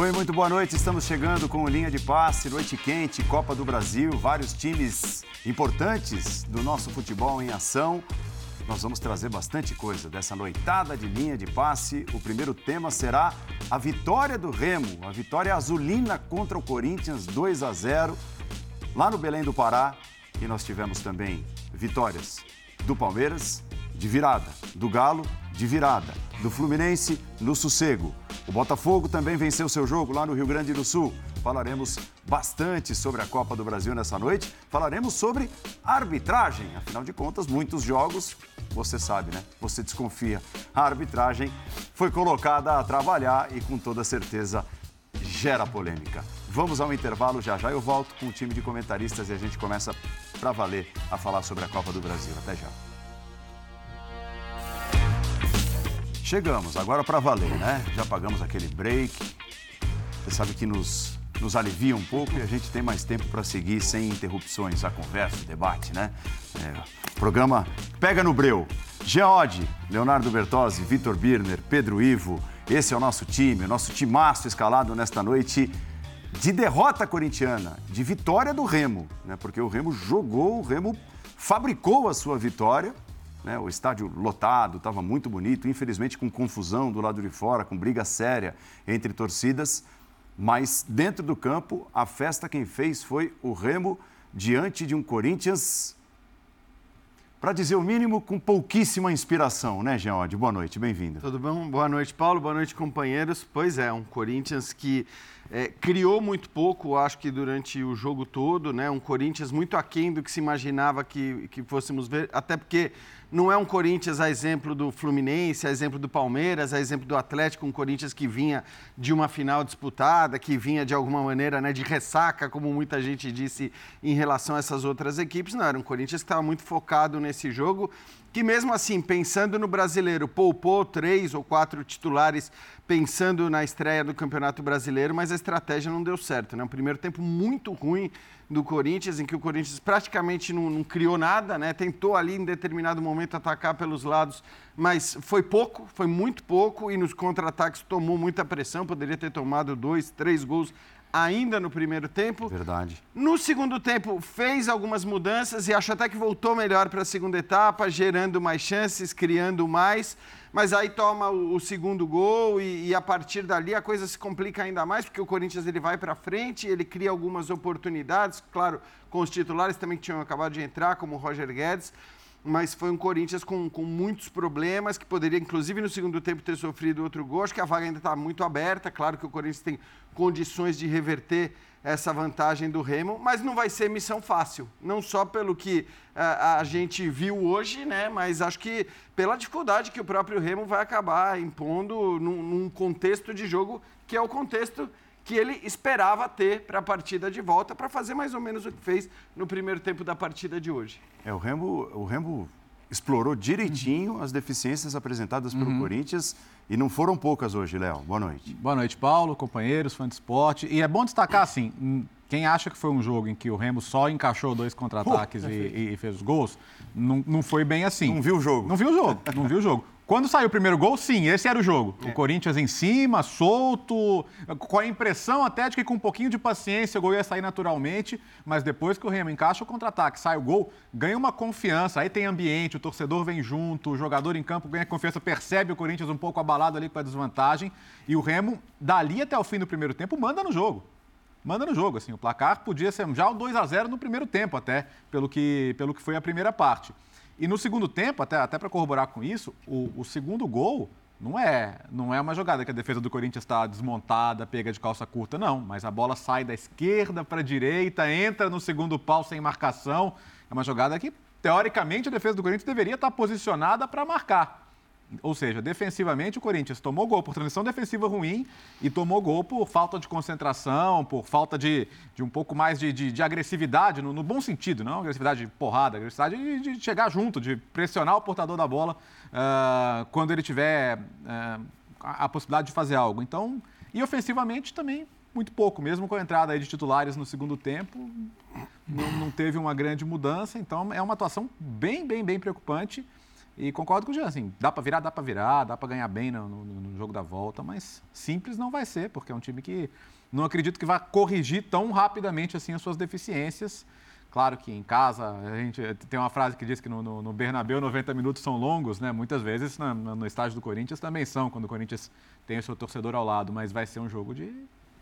Oi, muito boa noite. Estamos chegando com linha de passe, noite quente, Copa do Brasil, vários times importantes do nosso futebol em ação. Nós vamos trazer bastante coisa dessa noitada de linha de passe. O primeiro tema será a vitória do Remo, a vitória azulina contra o Corinthians 2 a 0 lá no Belém do Pará. E nós tivemos também vitórias do Palmeiras de virada, do Galo de virada, do Fluminense no sossego. O Botafogo também venceu seu jogo lá no Rio Grande do Sul. Falaremos bastante sobre a Copa do Brasil nessa noite. Falaremos sobre arbitragem. Afinal de contas, muitos jogos, você sabe, né? Você desconfia. A arbitragem foi colocada a trabalhar e com toda certeza gera polêmica. Vamos ao intervalo já já. Eu volto com o time de comentaristas e a gente começa para valer a falar sobre a Copa do Brasil. Até já. Chegamos, agora para valer, né? Já pagamos aquele break. Você sabe que nos, nos alivia um pouco e a gente tem mais tempo para seguir sem interrupções a conversa, o debate, né? É, programa Pega no Breu. Geode, Leonardo Bertozzi, Vitor Birner, Pedro Ivo. Esse é o nosso time, o nosso timaço escalado nesta noite de derrota corintiana, de vitória do Remo, né? Porque o Remo jogou, o Remo fabricou a sua vitória né? O estádio lotado, estava muito bonito, infelizmente com confusão do lado de fora, com briga séria entre torcidas. Mas dentro do campo, a festa quem fez foi o Remo diante de um Corinthians, para dizer o mínimo, com pouquíssima inspiração, né, Geode? Boa noite, bem-vindo. Tudo bom? Boa noite, Paulo. Boa noite, companheiros. Pois é, um Corinthians que é, criou muito pouco, acho que durante o jogo todo, né? Um Corinthians muito aquém do que se imaginava que, que fôssemos ver, até porque não é um Corinthians a exemplo do Fluminense, a exemplo do Palmeiras, a exemplo do Atlético, um Corinthians que vinha de uma final disputada, que vinha de alguma maneira né, de ressaca, como muita gente disse em relação a essas outras equipes. Não, era um Corinthians que estava muito focado nesse jogo, que mesmo assim, pensando no brasileiro, poupou três ou quatro titulares pensando na estreia do Campeonato Brasileiro, mas a estratégia não deu certo. Né? Um primeiro tempo muito ruim do Corinthians, em que o Corinthians praticamente não, não, criou nada, né? Tentou ali em determinado momento atacar pelos lados, mas foi pouco, foi muito pouco, e nos contra-ataques tomou muita pressão, poderia ter tomado dois, três gols ainda no primeiro tempo. Verdade. No segundo tempo, fez algumas mudanças e acho até que voltou melhor para a segunda etapa, gerando mais chances, criando mais. Mas aí toma o, o segundo gol e, e, a partir dali a coisa se complica ainda mais, porque o Corinthians ele vai para frente, ele cria algumas oportunidades, claro, com os titulares também que tinham acabado de entrar, como o Roger Guedes mas foi um Corinthians com, com muitos problemas, que poderia, inclusive, no segundo tempo ter sofrido outro gol. Acho que a vaga ainda está muito aberta. Claro que o Corinthians tem condições de reverter essa vantagem do Remo, mas não vai ser missão fácil. Não só pelo que a, eh, a gente viu hoje, né? Mas acho que pela dificuldade que o próprio Remo vai acabar impondo num, num contexto de jogo que é o contexto que ele esperava ter para a partida de volta, para fazer mais ou menos o que fez no primeiro tempo da partida de hoje. É, o Remo, o Remo explorou direitinho uhum. as deficiências apresentadas pelo uhum. Corinthians e não foram poucas hoje, Léo. Boa noite. Boa noite, Paulo, companheiros, fã de esporte. E é bom destacar, assim, quem acha que foi um jogo em que o Remo só encaixou dois contra-ataques uh, e, e, fez os gols, não, não foi bem assim. Não viu o jogo. Não viu o jogo, não viu o jogo. Quando saiu o primeiro gol, sim, esse era o jogo. É. O Corinthians em cima, solto, com a impressão até de que com um pouquinho de paciência o gol ia sair naturalmente, mas depois que o Remo encaixa o contra-ataque, sai o gol, ganha uma confiança, aí tem ambiente, o torcedor vem junto, o jogador em campo ganha confiança, percebe o Corinthians um pouco abalado ali com a desvantagem, e o Remo, dali até o fim do primeiro tempo, manda no jogo manda no jogo. Assim, o placar podia ser já o 2 a 0 no primeiro tempo, até, pelo que, pelo que foi a primeira parte. E no segundo tempo, até, até para corroborar com isso, o, o, segundo gol não é, não é uma jogada que a defesa do Corinthians está desmontada, pega de calça curta, não. Mas a bola sai da esquerda para a direita, entra no segundo pau sem marcação. É uma jogada que, teoricamente, a defesa do Corinthians deveria estar tá posicionada para marcar. Ou seja, defensivamente o Corinthians tomou gol por transição defensiva ruim e tomou gol por falta de concentração, por falta de, de um pouco mais de, de, de agressividade, no, no, bom sentido, não agressividade de porrada, agressividade de, de, chegar junto, de pressionar o portador da bola uh, quando ele tiver uh, a, a, possibilidade de fazer algo. Então, e ofensivamente também muito pouco, mesmo com a entrada aí de titulares no segundo tempo, não, não teve uma grande mudança. Então, é uma atuação bem, bem, bem preocupante E concordo com o Jean, assim, dá para virar, dá para virar, dá para ganhar bem no, no, no, jogo da volta, mas simples não vai ser, porque é um time que não acredito que vai corrigir tão rapidamente assim as suas deficiências. Claro que em casa, a gente tem uma frase que diz que no, no, no Bernabéu 90 minutos são longos, né? Muitas vezes no, no estádio do Corinthians também são, quando o Corinthians tem o seu torcedor ao lado, mas vai ser um jogo de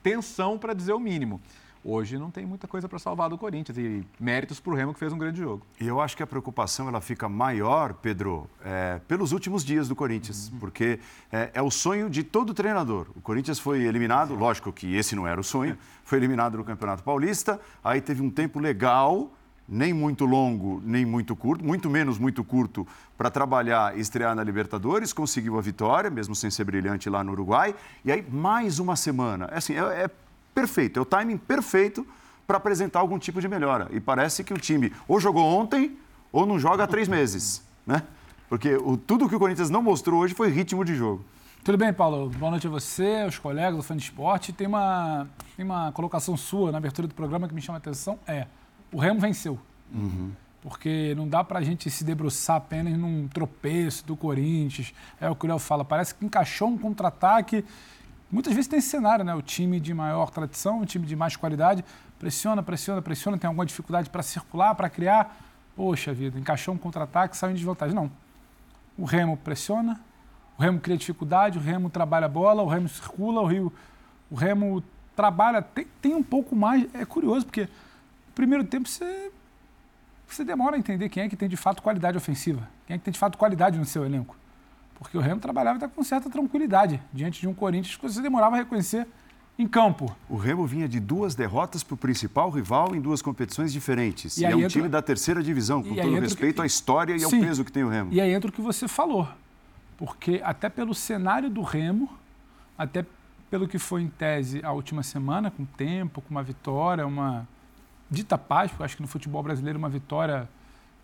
tensão, para dizer o mínimo hoje não tem muita coisa para salvar do Corinthians. E méritos para o Remo, que fez um grande jogo. E eu acho que a preocupação ela fica maior, Pedro, é, pelos últimos dias do Corinthians, uhum. porque é, é, o sonho de todo treinador. O Corinthians foi eliminado, lógico que esse não era o sonho, foi eliminado no Campeonato Paulista, aí teve um tempo legal. Nem muito longo, nem muito curto, muito menos muito curto para trabalhar e estrear na Libertadores, conseguiu a vitória, mesmo sem ser brilhante lá no Uruguai, e aí mais uma semana. É assim, é, é perfeito, é o timing perfeito para apresentar algum tipo de melhora. E parece que o time ou jogou ontem ou não joga há três meses, né? Porque o, tudo que o Corinthians não mostrou hoje foi ritmo de jogo. Tudo bem, Paulo? Boa noite a você, aos colegas do Fã de Esporte. Tem uma, tem uma colocação sua na abertura do programa que me chama a atenção, é o Remo venceu. Uhum. Porque não dá para a gente se debruçar apenas num tropeço do Corinthians. É o que o Léo fala, parece que encaixou um contra-ataque Muitas vezes tem esse cenário, né? O time de maior tradição, o time de mais qualidade, pressiona, pressiona, pressiona, tem alguma dificuldade para circular, para criar. Poxa vida, encaixou um contra-ataque, saiu em desvantagem. Não. O Remo pressiona, o Remo cria dificuldade, o Remo trabalha a bola, o Remo circula, o, Rio, o Remo trabalha. Tem, tem um pouco mais. É curioso, porque no primeiro tempo você, você demora a entender quem é que tem de fato qualidade ofensiva, quem é que tem de fato qualidade no seu elenco. Porque o Remo trabalhava até com certa tranquilidade diante de um Corinthians que você demorava a reconhecer em campo. O Remo vinha de duas derrotas para o principal rival em duas competições diferentes. E, e é um entra... time da terceira divisão, com todo respeito que... à história e Sim. ao peso que tem o Remo. E aí entra o que você falou. Porque até pelo cenário do Remo, até pelo que foi em tese a última semana, com tempo, com uma vitória, uma dita paz, porque eu acho que no futebol brasileiro uma vitória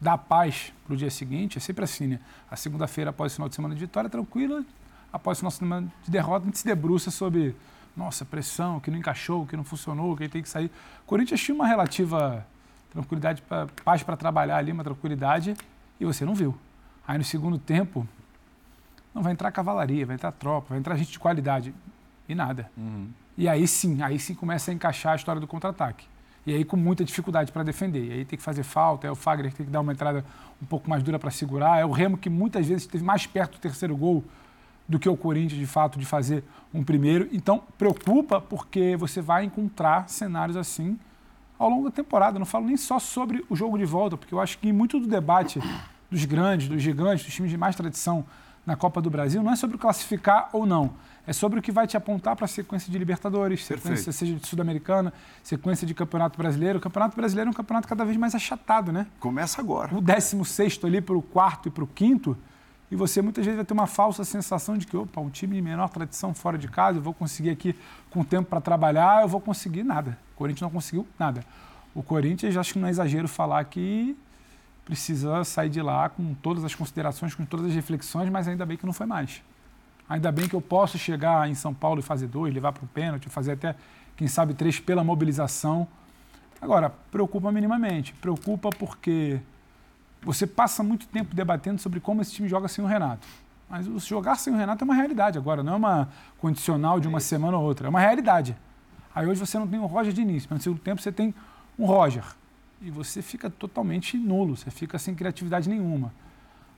dá paz para o dia seguinte, é sempre assim, né? A segunda-feira, após o final de semana de vitória, tranquila, após o final de semana de derrota, a gente se debruça sobre, nossa, pressão, que não encaixou, que não funcionou, que tem que sair. O Corinthians tinha uma relativa tranquilidade, pra, paz para trabalhar ali, uma tranquilidade, e você não viu. Aí no segundo tempo, não vai entrar cavalaria, vai entrar tropa, vai entrar gente de qualidade, e nada. Uhum. E aí sim, aí sim começa a encaixar a história do contra-ataque. E aí com muita dificuldade para defender. E aí tem que fazer falta, é o Fagner que tem que dar uma entrada um pouco mais dura para segurar, é o Remo que muitas vezes esteve mais perto do terceiro gol do que o Corinthians, de fato, de fazer um primeiro. Então, preocupa porque você vai encontrar cenários assim ao longo da temporada. não falo nem só sobre o jogo de volta, porque eu acho que muito do debate dos grandes, dos gigantes, dos times de mais tradição na Copa do Brasil não é sobre classificar ou não é sobre o que vai te apontar para a sequência de Libertadores, sequência seja de Sul-Americana, sequência de Campeonato Brasileiro. O Campeonato Brasileiro é um campeonato cada vez mais achatado, né? Começa agora. O 16 ali para o quarto e para o quinto, e você muitas vezes vai ter uma falsa sensação de que, opa, um time de menor tradição fora de casa, eu vou conseguir aqui com tempo para trabalhar, eu vou conseguir nada. O Corinthians não conseguiu nada. O Corinthians, acho que não é exagero falar que precisa sair de lá com todas as considerações, com todas as reflexões, mas ainda bem que não foi mais. Ainda bem que eu posso chegar em São Paulo e fazer dois, levar para o pênalti, fazer até, quem sabe, três pela mobilização. Agora, preocupa minimamente. Preocupa porque você passa muito tempo debatendo sobre como esse time joga sem o Renato. Mas o jogar sem o Renato é uma realidade agora, não é uma condicional de uma semana ou outra, é uma realidade. Aí hoje você não tem o Roger de início, mas no segundo tempo você tem um Roger. E você fica totalmente nulo, você fica sem criatividade nenhuma.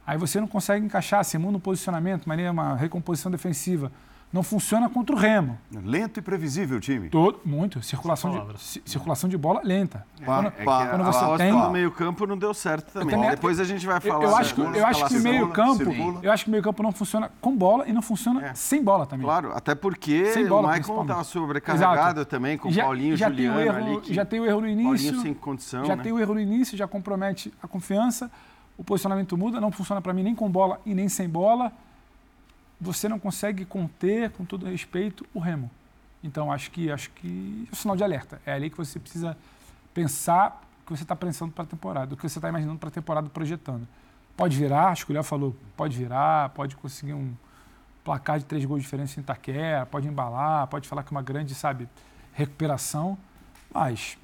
Aí você não consegue encaixar, você muda o posicionamento, mas uma recomposição defensiva. Não funciona contra o Remo. Lento e previsível o time. Todo, muito. Circulação de, circulação de bola lenta. É, quando, é pá, quando você a, tem no meio campo não deu certo também. também Depois a gente vai falar. Eu, eu acho que, eu acho que meio campo, eu acho que meio campo não funciona com bola e não funciona é. sem bola também. Claro, até porque sem bola, o Maicon estava sobrecarregado Exato. também com o Paulinho, já Juliano tem o erro, ali. Já tem o erro no início. Paulinho sem condição. Já né? tem o erro no início, já compromete a confiança o posicionamento muda, não funciona para mim nem com bola e nem sem bola. Você não consegue conter, com todo respeito, o remo. Então, acho que, acho que é um sinal de alerta. É ali que você precisa pensar o que você está pensando para a temporada, o que você está imaginando para a temporada projetando. Pode virar, acho que o Léo falou, pode virar, pode conseguir um placar de três gols de diferença em Itaquera, pode embalar, pode falar que é uma grande, sabe, recuperação, mas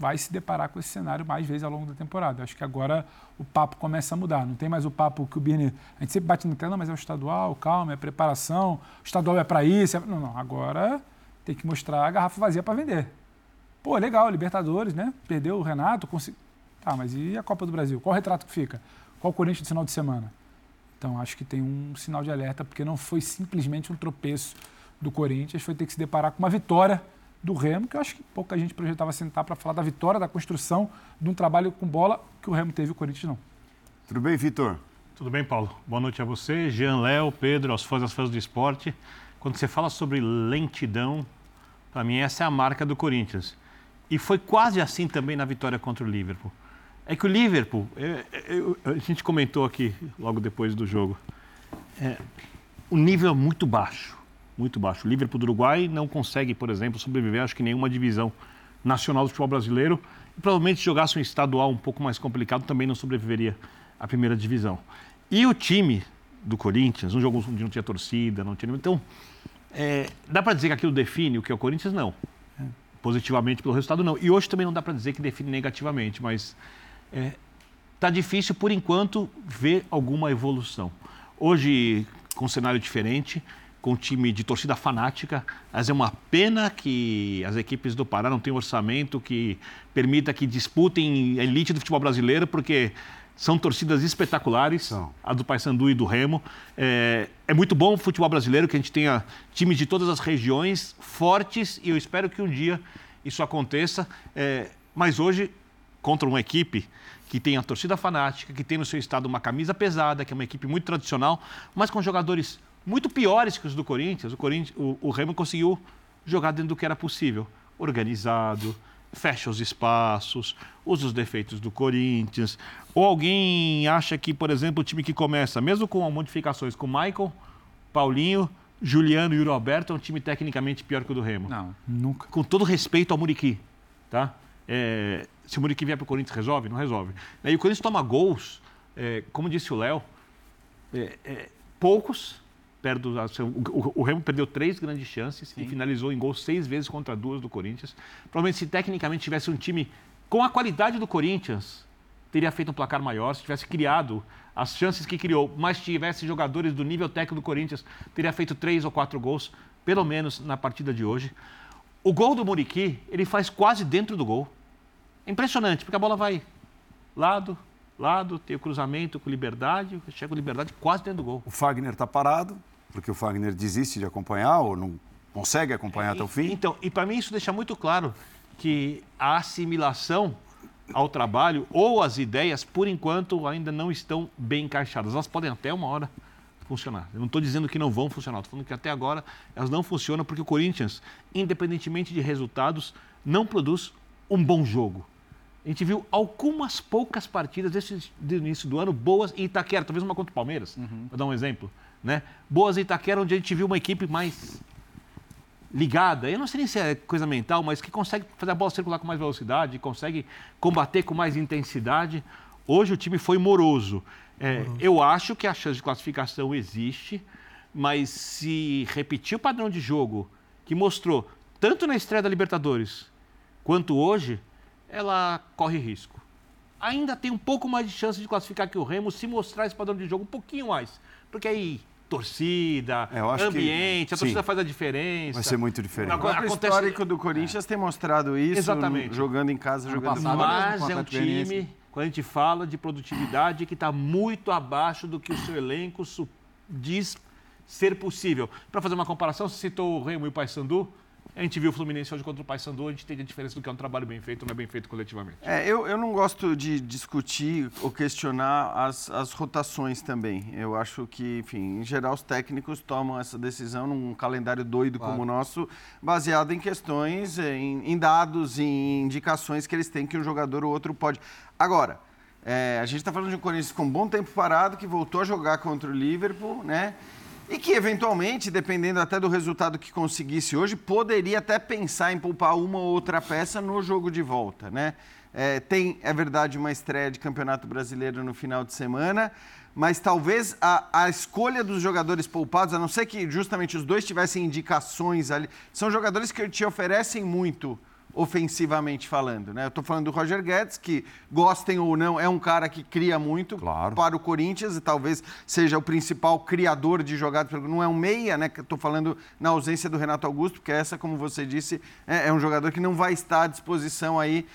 vai se deparar com esse cenário mais vezes ao longo da temporada. Acho que agora o papo começa a mudar. Não tem mais o papo que o Birne. A gente sempre bate no tela, mas é o estadual, calma, é preparação, o estadual é para isso. É... Não, não. Agora tem que mostrar a garrafa vazia para vender. Pô, legal, Libertadores, né? Perdeu o Renato. Consegui... Tá, mas e a Copa do Brasil? Qual o retrato que fica? Qual o Corinthians no final de semana? Então acho que tem um sinal de alerta, porque não foi simplesmente um tropeço do Corinthians, foi ter que se deparar com uma vitória do Remo, que eu acho que pouca gente projetava sentar para falar da vitória, da construção de um trabalho com bola que o Remo teve e o Corinthians não. Tudo bem, Vitor? Tudo bem, Paulo. Boa noite a você, Jean, Léo, Pedro, aos fãs das fãs do esporte. Quando você fala sobre lentidão, para mim essa é a marca do Corinthians. E foi quase assim também na vitória contra o Liverpool. É que o Liverpool, é, é, a gente comentou aqui logo depois do jogo, é, o nível é muito baixo muito baixo. O Liverpool do Uruguai não consegue, por exemplo, sobreviver, acho que nenhuma divisão nacional do futebol brasileiro. E provavelmente se jogasse um estadual um pouco mais complicado, também não sobreviveria à primeira divisão. E o time do Corinthians, um jogo onde não tinha torcida, não tinha. Então, é, dá para dizer que aquilo define o que é o Corinthians? Não. É. Positivamente pelo resultado, não. E hoje também não dá para dizer que define negativamente, mas é, tá difícil, por enquanto, ver alguma evolução. Hoje, com um cenário diferente, com um time de torcida fanática, mas é uma pena que as equipes do Pará não tenham orçamento que permita que disputem a elite do futebol brasileiro, porque são torcidas espetaculares, são. a do Paysandu e do Remo. É, é, muito bom o futebol brasileiro que a gente tenha times de todas as regiões fortes e eu espero que um dia isso aconteça. É, mas hoje, contra uma equipe que tem a torcida fanática, que tem no seu estado uma camisa pesada, que é uma equipe muito tradicional, mas com jogadores muito piores que os do Corinthians. O, Corinthians, o, o Remo conseguiu jogar dentro do que era possível, organizado, fecha os espaços, usa os defeitos do Corinthians. Ou alguém acha que, por exemplo, o time que começa, mesmo com modificações com Michael, Paulinho, Juliano e o Roberto, é um time tecnicamente pior que o do Remo? Não, nunca. Com todo respeito ao Muriqui, tá? É, se o Muriqui vier para o Corinthians, resolve? Não resolve. E o Corinthians toma gols, é, como disse o Léo, é, é poucos perto do, o, o, Remo perdeu três grandes chances Sim. e finalizou em gol seis vezes contra duas do Corinthians. Provavelmente, se tecnicamente tivesse um time com a qualidade do Corinthians, teria feito um placar maior. Se tivesse criado as chances que criou, mas tivesse jogadores do nível técnico do Corinthians, teria feito três ou quatro gols, pelo menos na partida de hoje. O gol do Muriqui, ele faz quase dentro do gol. É impressionante, porque a bola vai lado, lado, tem o cruzamento com liberdade, chega com liberdade quase dentro do gol. O Fagner está parado, porque o Fagner desiste de acompanhar ou não consegue acompanhar é, até o fim? Então, e para mim isso deixa muito claro que a assimilação ao trabalho ou as ideias, por enquanto, ainda não estão bem encaixadas. Elas podem até uma hora funcionar. Eu não estou dizendo que não vão funcionar, estou falando que até agora elas não funcionam porque o Corinthians, independentemente de resultados, não produz um bom jogo. A gente viu algumas poucas partidas desse, do início do ano boas em Itaquera, talvez uma contra o Palmeiras, uhum. vou dar um exemplo. Né? Boas Itaquera, onde a gente viu uma equipe mais ligada, eu não sei nem se é coisa mental, mas que consegue fazer a bola circular com mais velocidade, consegue combater com mais intensidade. Hoje o time foi moroso. É, uhum. Eu acho que a chance de classificação existe, mas se repetir o padrão de jogo que mostrou tanto na estreia da Libertadores quanto hoje, ela corre risco. Ainda tem um pouco mais de chance de classificar que o Remo se mostrar esse padrão de jogo um pouquinho mais. Porque aí torcida, é, ambiente, que, a torcida sim, faz a diferença. Vai ser muito diferente. Agora, o acontece... histórico do Corinthians é. tem mostrado isso, Exatamente. jogando em casa, ano jogando passado, Mas é um time, quando a gente fala de produtividade, que está muito abaixo do que o seu elenco diz ser possível. Para fazer uma comparação, você citou o Remo e o Paysandu, a gente viu o Fluminense hoje contra o Paysandu, a gente tem a diferença do que é um trabalho bem feito ou não é bem feito coletivamente. É, eu, eu não gosto de discutir ou questionar as, as rotações também. Eu acho que, enfim, em geral, os técnicos tomam essa decisão num calendário doido claro. como o nosso, baseado em questões, em, em dados, em indicações que eles têm que um jogador ou outro pode. Agora, é, a gente está falando de um Corinthians com um bom tempo parado, que voltou a jogar contra o Liverpool, né? E que, eventualmente, dependendo até do resultado que conseguisse hoje, poderia até pensar em poupar uma ou outra peça no jogo de volta, né? É, tem, é verdade, uma estreia de Campeonato Brasileiro no final de semana, mas talvez a, a escolha dos jogadores poupados, a não ser que justamente os dois tivessem indicações ali, são jogadores que te oferecem muito ofensivamente falando, né? Eu estou falando do Roger Guedes, que gostem ou não, é um cara que cria muito Claro. para o Corinthians e talvez seja o principal criador de jogadas. Não é um meia, né? Estou falando na ausência do Renato Augusto, porque essa, como você disse, é, é um jogador que não vai estar à disposição aí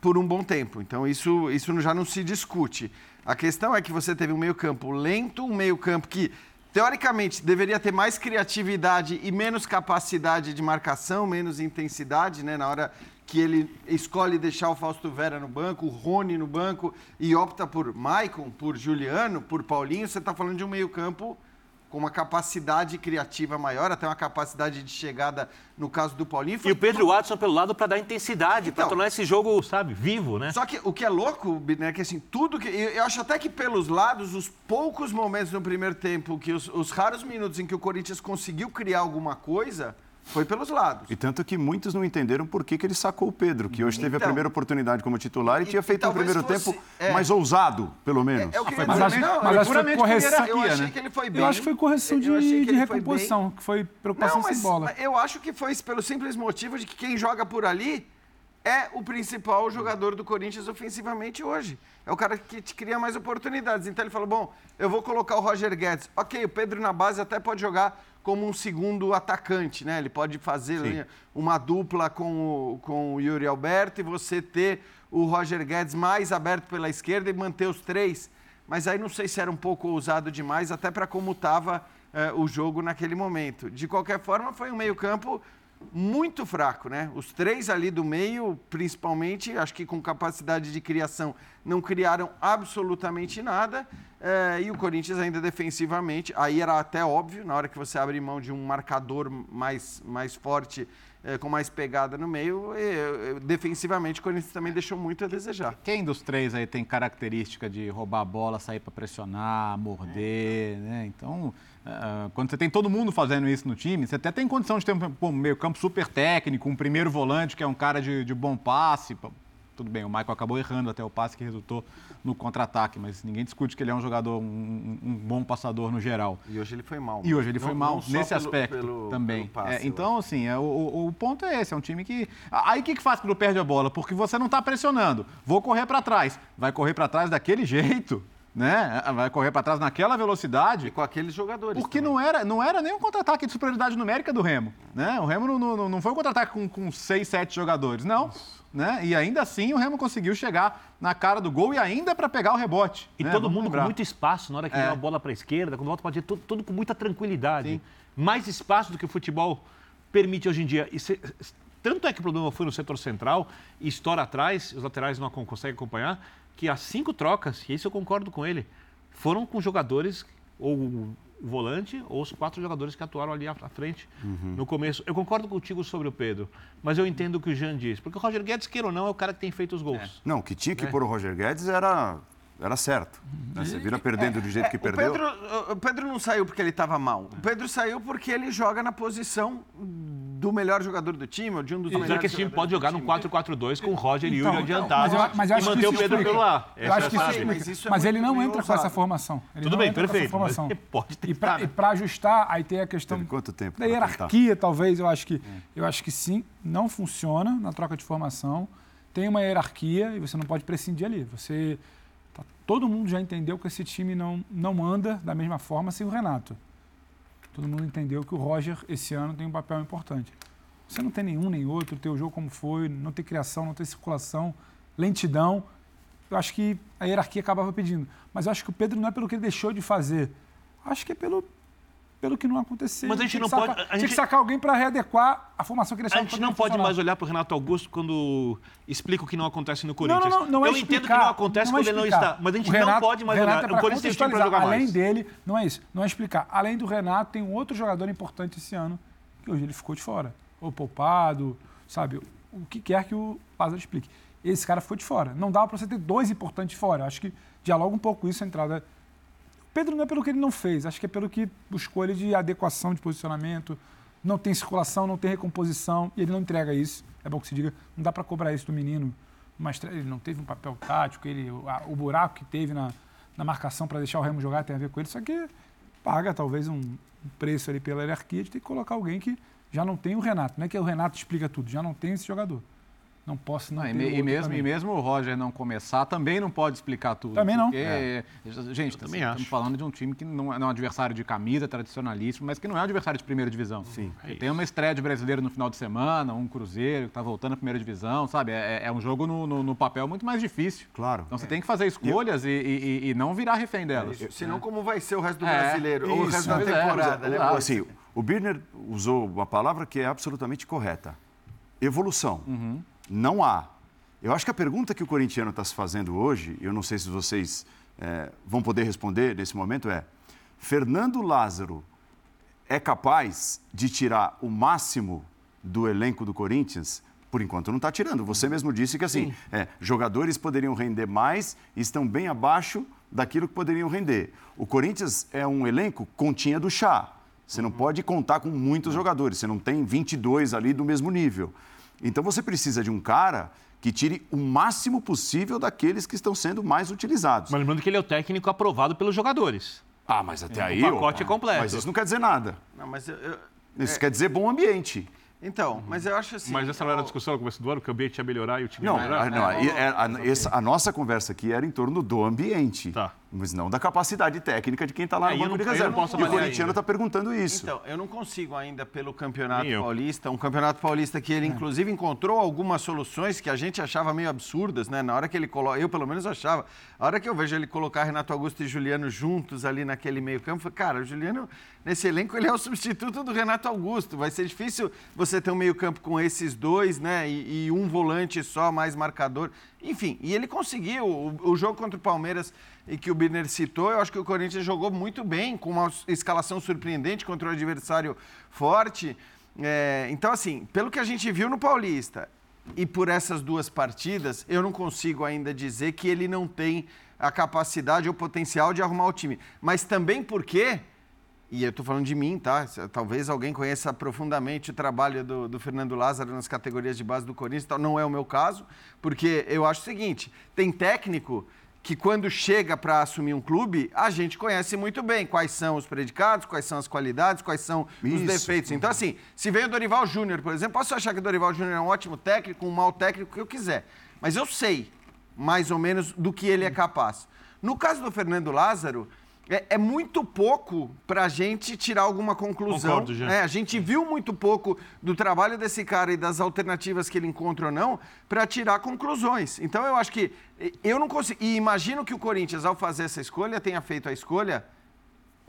por um bom tempo. Então isso, isso já não se discute. A questão é que você teve um meio-campo lento, um meio-campo que teoricamente deveria ter mais criatividade e menos capacidade de marcação, menos intensidade, né, na hora que ele escolhe deixar o Fausto Vera no banco, o Rony no banco e opta por Maicon, por Juliano, por Paulinho, você está falando de um meio-campo com uma capacidade criativa maior, até uma capacidade de chegada no caso do Paulinho. E Foi o Pedro Watson pelo lado para dar intensidade, para Então. tornar esse jogo, sabe, vivo, né? Só que o que é louco, né, que assim, tudo que. Eu eu acho até que pelos lados, os poucos momentos no primeiro tempo, que os, os raros minutos em que o Corinthians conseguiu criar alguma coisa, foi pelos lados. E tanto que muitos não entenderam por que, que ele sacou o Pedro, que hoje teve a Então. primeira oportunidade como titular e, E- tinha feito um primeiro fosse- tempo é. mais ousado, pelo menos. É, é o que ia Mas acho, Não, mas eu- acho que foi puramente correção. hierarquia, eu achei né? que ele foi bem. Eu acho que foi correção de, que de ele foi recomposição, que foi preocupação Não, mas sem bola. eu acho que foi pelo simples motivo de que quem joga por ali é o principal jogador do Corinthians ofensivamente hoje. É o cara que te cria mais oportunidades. Então ele falou: bom, eu vou colocar o Roger Guedes. Ok, o Pedro na base até pode jogar como um segundo atacante, né? Ele pode fazer uma dupla com o, com o Yuri Alberto e você ter o Roger Guedes mais aberto pela esquerda e manter os três. Mas aí não sei se era um pouco ousado demais, até para como estava o jogo naquele momento. De qualquer forma, foi um meio-campo muito fraco, né? Os três ali do meio, principalmente, acho que com capacidade de criação, não criaram absolutamente nada. eh, e o Corinthians ainda defensivamente, aí era até óbvio, na hora que você abre mão de um marcador mais, mais forte, eh, com mais pegada no meio, eh, eh, defensivamente o Corinthians também deixou muito a desejar. Quem dos três aí tem característica de roubar a bola, sair para pressionar, morder, né? Então, quando você tem todo mundo fazendo isso no time, você até tem condição de ter um meio-campo super técnico, um primeiro volante que é um cara de, de bom passe. Tudo bem, o Michael acabou errando até o passe que resultou no contra-ataque, mas ninguém discute que ele é um jogador, um, um- bom passador no geral. E hoje ele foi mal. E hoje ele Não- foi mal nesse pelo- aspecto pelo- também. pelo passe, É, então, assim, é, o, o- o ponto é esse: é um time que. Aí o que, que faz quando perde a bola? Porque você não está pressionando. Vou correr para trás. Vai correr para trás daquele jeito, né? Vai correr para trás naquela E velocidade. com aqueles jogadores. Porque também. não era, não era nem um contra-ataque de superioridade numérica do Remo. Né? O Remo não, não, não foi um contra-ataque com, com seis, sete jogadores, não. Né? E ainda assim o Remo conseguiu chegar na cara do gol e ainda para pegar o rebote. E né? todo Vamos mundo lembrar. com muito espaço na hora que É. dá a bola para a esquerda, quando volta para a direita, tudo, tudo com muita tranquilidade. Sim. Mais espaço do que o futebol permite hoje em dia. E se- tanto é que o problema foi no setor central, e estoura atrás, os laterais não conseguem acompanhar, que as cinco trocas, e isso eu concordo com ele, foram com jogadores, ou o volante, ou os quatro jogadores que atuaram ali à frente no começo. Eu concordo contigo sobre o Pedro, mas eu entendo o que o Jean diz, porque o Roger Guedes, queira ou não, é o cara que tem feito os gols. Não, o que tinha que É. pôr o Roger Guedes era, era certo. né? Você vira perdendo do jeito que É, O perdeu. Pedro, o Pedro não saiu porque ele estava mal. O Pedro saiu porque ele joga na posição do melhor jogador do time, ou de um dos melhores que esse time pode jogar num 4-4-2 com o Roger e Então, Yuri então, adiantados mas eu- mas eu e acho que manter o Pedro explica. pelo lá. Eu acho que isso explica. mas isso é mas ele não entra com essa formação. Ele Tudo não bem, entra com essa perfeito, formação. pode E tentar, E para ajustar, aí tem a questão Teve quanto tempo da hierarquia, talvez. Eu acho que, eu acho que sim, não funciona na troca de formação. Tem uma hierarquia e você não pode prescindir ali. Você todo mundo já entendeu que esse time não, não anda da mesma forma sem o Renato. Todo mundo entendeu que o Roger esse ano tem um papel importante. Você não tem nenhum nem outro, ter o jogo como foi, não ter criação, não ter circulação, lentidão. Eu acho que a hierarquia acabava pedindo. Mas eu acho que o Pedro não é pelo que ele deixou de fazer. Acho que é pelo, pelo que não aconteceu. Mas a gente Tinha não que sacar- pode- a Tinha gente- que sacar alguém para readequar a formação que ele A achava gente que não pode mais olhar para o Renato Augusto quando explica o que não acontece no Corinthians. Não, não, não, não é Eu entendo que explicar, não acontece não é quando ele não está, mas a gente Renato- não pode mais Renato olhar. é o Corinthians tem time para jogar mais. Além dele, não é isso, não é explicar. Além do Renato, tem um outro jogador importante esse ano, que hoje ele ficou de fora. Ou poupado, sabe? O que quer que o Lázaro explique. Esse cara ficou de fora. Não dava para você ter dois importantes fora. Acho que dialoga um pouco isso a entrada. Pedro não é pelo que ele não fez, acho que é pelo que buscou ele de adequação de posicionamento. Não tem circulação, não tem recomposição, e ele não entrega isso. É bom que se diga, não dá para cobrar isso do menino. Mas ele não teve um papel tático, ele, o, a- o buraco que teve na, na marcação para deixar o Remo jogar tem a ver com ele, só que paga talvez um preço ali pela hierarquia de ter que colocar alguém que já não tem o Renato. Não é que o Renato explica tudo, já não tem esse jogador. Não posso não, Não, e, ter me- e outro mesmo, e mesmo o Roger não começar, também não pode explicar tudo. Também não. Porque, gente, também estamos acho. falando de um time que não é não é um adversário de camisa, tradicionalíssimo, mas que não é um adversário de primeira divisão. Sim. é tem uma estreia de brasileiro no final de semana, um Cruzeiro que está voltando à primeira divisão, sabe? É, é um jogo no, no- no papel muito mais difícil. Claro. Então você tem que fazer escolhas e, e- e- e não virar refém delas. Senão, como vai ser o resto do É, brasileiro? Ou o resto da é, temporada, né? Assim, o Birner usou uma palavra que é absolutamente correta. Evolução. Não há. Eu acho que a pergunta que o corintiano está se fazendo hoje, eu não sei se vocês eh, vão poder responder nesse momento, é: Fernando Lázaro é capaz de tirar o máximo do elenco do Corinthians? Por enquanto não está tirando. Você mesmo disse que assim, é, jogadores poderiam render mais e estão bem abaixo daquilo que poderiam render. O Corinthians é um elenco continha do chá. Você não pode contar com muitos jogadores. Você não tem 22 ali do mesmo nível. Então você precisa de um cara que tire o máximo possível daqueles que estão sendo mais utilizados. Mas lembrando que ele é o técnico aprovado pelos jogadores. Ah, mas até aí. pacote ó, é completo. Mas isso não quer dizer nada. Não, mas eu- eu- Isso quer dizer bom ambiente. Então, mas eu acho assim... Mas essa não era a discussão no começo do ano, que o ambiente ia melhorar e o time Não, ia melhorar? a, não, aí é- a- essa- a nossa conversa aqui era em torno do ambiente, Tá. Mas não da capacidade técnica de quem está lá É, no banco de não- eu reserva. posso e o corintiano está perguntando isso. Então, eu não consigo ainda pelo Campeonato. Paulista, um Campeonato Paulista que ele inclusive encontrou algumas soluções que a gente achava meio absurdas, né? Na hora que ele coloca, eu pelo menos achava, a hora que eu vejo ele colocar Renato Augusto e Juliano juntos ali naquele meio-campo, eu falei, cara, o Juliano nesse elenco ele é o substituto do Renato Augusto. Vai ser difícil você ter um meio-campo com esses dois, né? E, e um volante só mais marcador. Enfim, e ele conseguiu. O, o jogo contra o Palmeiras e que o Birner citou, eu acho que o Corinthians jogou muito bem, com uma escalação surpreendente contra um adversário forte. É, então, assim, pelo que a gente viu no Paulista e por essas duas partidas, eu não consigo ainda dizer que ele não tem a capacidade ou potencial de arrumar o time. Mas também porque e eu estou falando de mim, tá? Talvez alguém conheça profundamente o trabalho do, do Fernando Lázaro nas categorias de base do Corinthians, então não é o meu caso, porque eu acho o seguinte: tem técnico que quando chega para assumir um clube, a gente conhece muito bem quais são os predicados, quais são as qualidades, quais são os Isso. defeitos. Então, assim, se vem o Dorival Júnior, por exemplo, posso achar que o Dorival Júnior é um ótimo técnico, um mau técnico, o que eu quiser. Mas eu sei, mais ou menos, do que ele é capaz. No caso do Fernando Lázaro, é, é muito pouco para a gente tirar alguma conclusão. Concordo, Jean. É, a gente viu muito pouco do trabalho desse cara e das alternativas que ele encontra ou não para tirar conclusões. Então eu acho que eu não consigo. E imagino que o Corinthians, ao fazer essa escolha, tenha feito a escolha.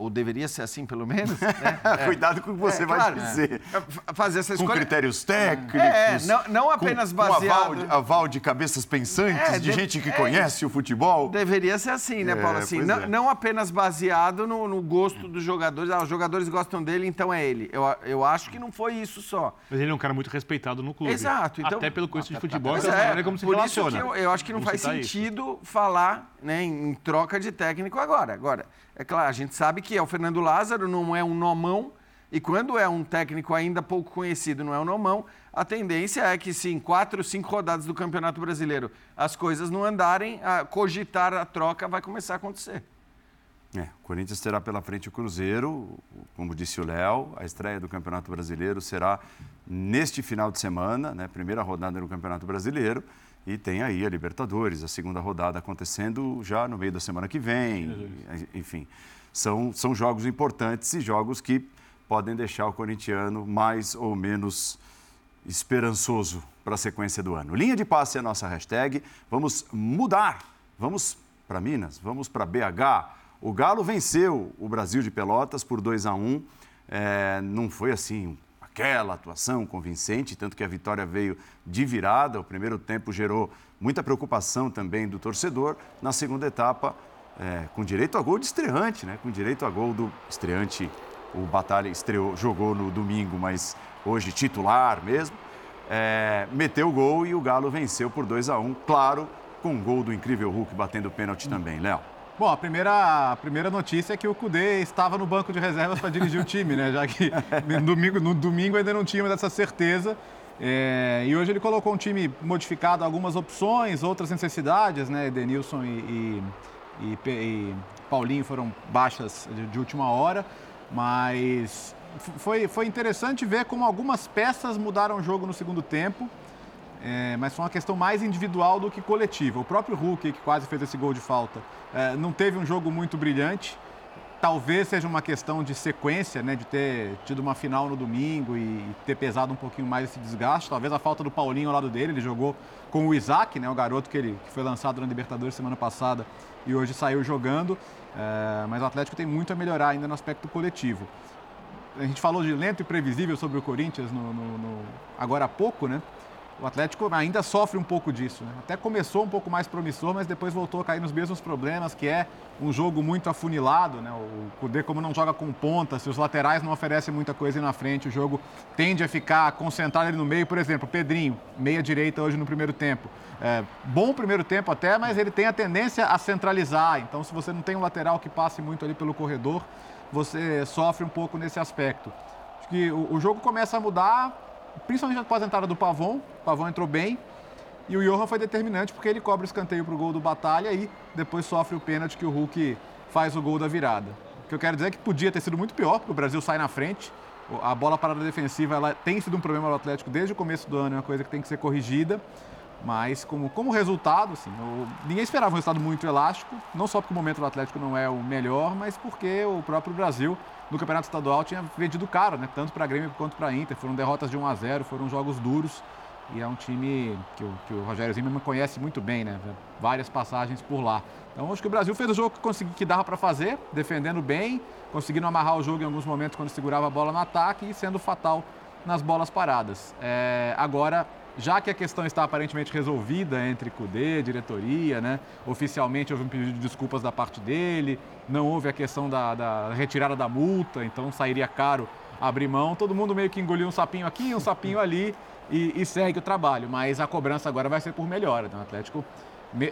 Ou deveria ser assim, pelo menos. né? Cuidado com o que você É, vai claro. dizer. É, Fazer essa Com escolha. critérios técnicos. É, não- não apenas com, com aval, baseado- de, aval de cabeças pensantes, É, de de- gente que é conhece o futebol. Deveria ser assim, né, É, Paulo? Assim, não, é. não apenas baseado no, no gosto dos jogadores. Ah, os jogadores gostam dele, então é ele. Eu, eu acho que não foi isso só. Mas ele é um cara muito respeitado no clube. Exato, então- Até pelo conhecimento de futebol, Pois e da é, como se por isso relaciona. que eu, eu acho que não Vamos faz citar isso. sentido falar né, em troca de técnico agora. Agora, é claro, a gente sabe que é o Fernando Lázaro, não é um nomão, e quando é um técnico ainda pouco conhecido, não é um nomão, a tendência é que se em quatro, cinco rodadas do Campeonato Brasileiro as coisas não andarem, a cogitar a troca vai começar a acontecer. É, o Corinthians terá pela frente o Cruzeiro, como disse o Léo, a estreia do Campeonato Brasileiro será neste final de semana, né, primeira rodada no Campeonato Brasileiro, e tem aí a Libertadores, a segunda rodada acontecendo já no meio da semana que vem, enfim. São, são jogos importantes e jogos que podem deixar o corintiano mais ou menos esperançoso para a sequência do ano. Linha de passe é a nossa hashtag. Vamos mudar. Vamos para Minas, vamos para BH. O Galo venceu o Brasil de Pelotas por 2 a 1. É, não foi assim aquela atuação convincente, tanto que a vitória veio de virada. O primeiro tempo gerou muita preocupação também do torcedor. Na segunda etapa, é, com direito a gol de estreante, né? Com direito a gol do estreante. O Batalha estreou, jogou no domingo, mas hoje titular mesmo. É, meteu o gol e o Galo venceu por 2 a 1 claro, com o gol do incrível Hulk batendo pênalti também, Léo. Bom, a primeira, a primeira notícia é que o Cudê estava no banco de reservas para dirigir o time, né? Já que no domingo, no domingo ainda não tínhamos essa certeza. É, e hoje ele colocou um time modificado, algumas opções, outras necessidades, né? Denilson e, e, e e Paulinho foram baixas de, de última hora, mas foi, foi interessante ver como algumas peças mudaram o jogo no segundo tempo. É, mas foi uma questão mais individual do que coletiva. O próprio Hulk, que quase fez esse gol de falta, é, não teve um jogo muito brilhante. Talvez seja uma questão de sequência, né, de ter tido uma final no domingo e ter pesado um pouquinho mais esse desgaste. Talvez a falta do Paulinho ao lado dele, ele jogou com o Isaac, né, o garoto que, ele, que foi lançado na Libertadores semana passada e hoje saiu jogando. É, mas o Atlético tem muito a melhorar ainda no aspecto coletivo. A gente falou de lento e previsível sobre o Corinthians no, no, no agora há pouco, né? O Atlético ainda sofre um pouco disso. Né? Até começou um pouco mais promissor, mas depois voltou a cair nos mesmos problemas, que é um jogo muito afunilado. Né? O Cudê, como não joga com ponta, se os laterais não oferecem muita coisa na frente, o jogo tende a ficar concentrado ali no meio. Por exemplo, Pedrinho, meia-direita hoje no primeiro tempo. É, bom primeiro tempo até, mas ele tem a tendência a centralizar. Então, se você não tem um lateral que passe muito ali pelo corredor, você sofre um pouco nesse aspecto. Acho que o, o jogo começa a mudar principalmente após a entrada do Pavon. O Pavon entrou bem. E o Johan foi determinante porque ele cobra o escanteio para o gol do Batalha e depois sofre o pênalti que o Hulk faz o gol da virada. O que eu quero dizer é que podia ter sido muito pior, porque o Brasil sai na frente. A bola parada defensiva ela tem sido um problema no Atlético desde o começo do ano, é uma coisa que tem que ser corrigida. Mas como, como resultado, assim, ninguém esperava um resultado muito elástico, não só porque o momento do Atlético não é o melhor, mas porque o próprio Brasil no Campeonato Estadual tinha vendido caro, né? Tanto para Grêmio quanto para Inter. Foram derrotas de 1 a 0, foram jogos duros. E é um time que o, que o Rogério Zimmermann conhece muito bem, né? Várias passagens por lá. Então acho que o Brasil fez o jogo que, consegui, que dava para fazer, defendendo bem, conseguindo amarrar o jogo em alguns momentos quando segurava a bola no ataque e sendo fatal nas bolas paradas. É, agora já que a questão está aparentemente resolvida entre CUDE, diretoria, né? oficialmente houve um pedido de desculpas da parte dele, não houve a questão da, da, retirada da multa, então sairia caro abrir mão. Todo mundo meio que engoliu um sapinho aqui, um sapinho ali e, e segue o trabalho, mas a cobrança agora vai ser por melhora. Então, o Atlético,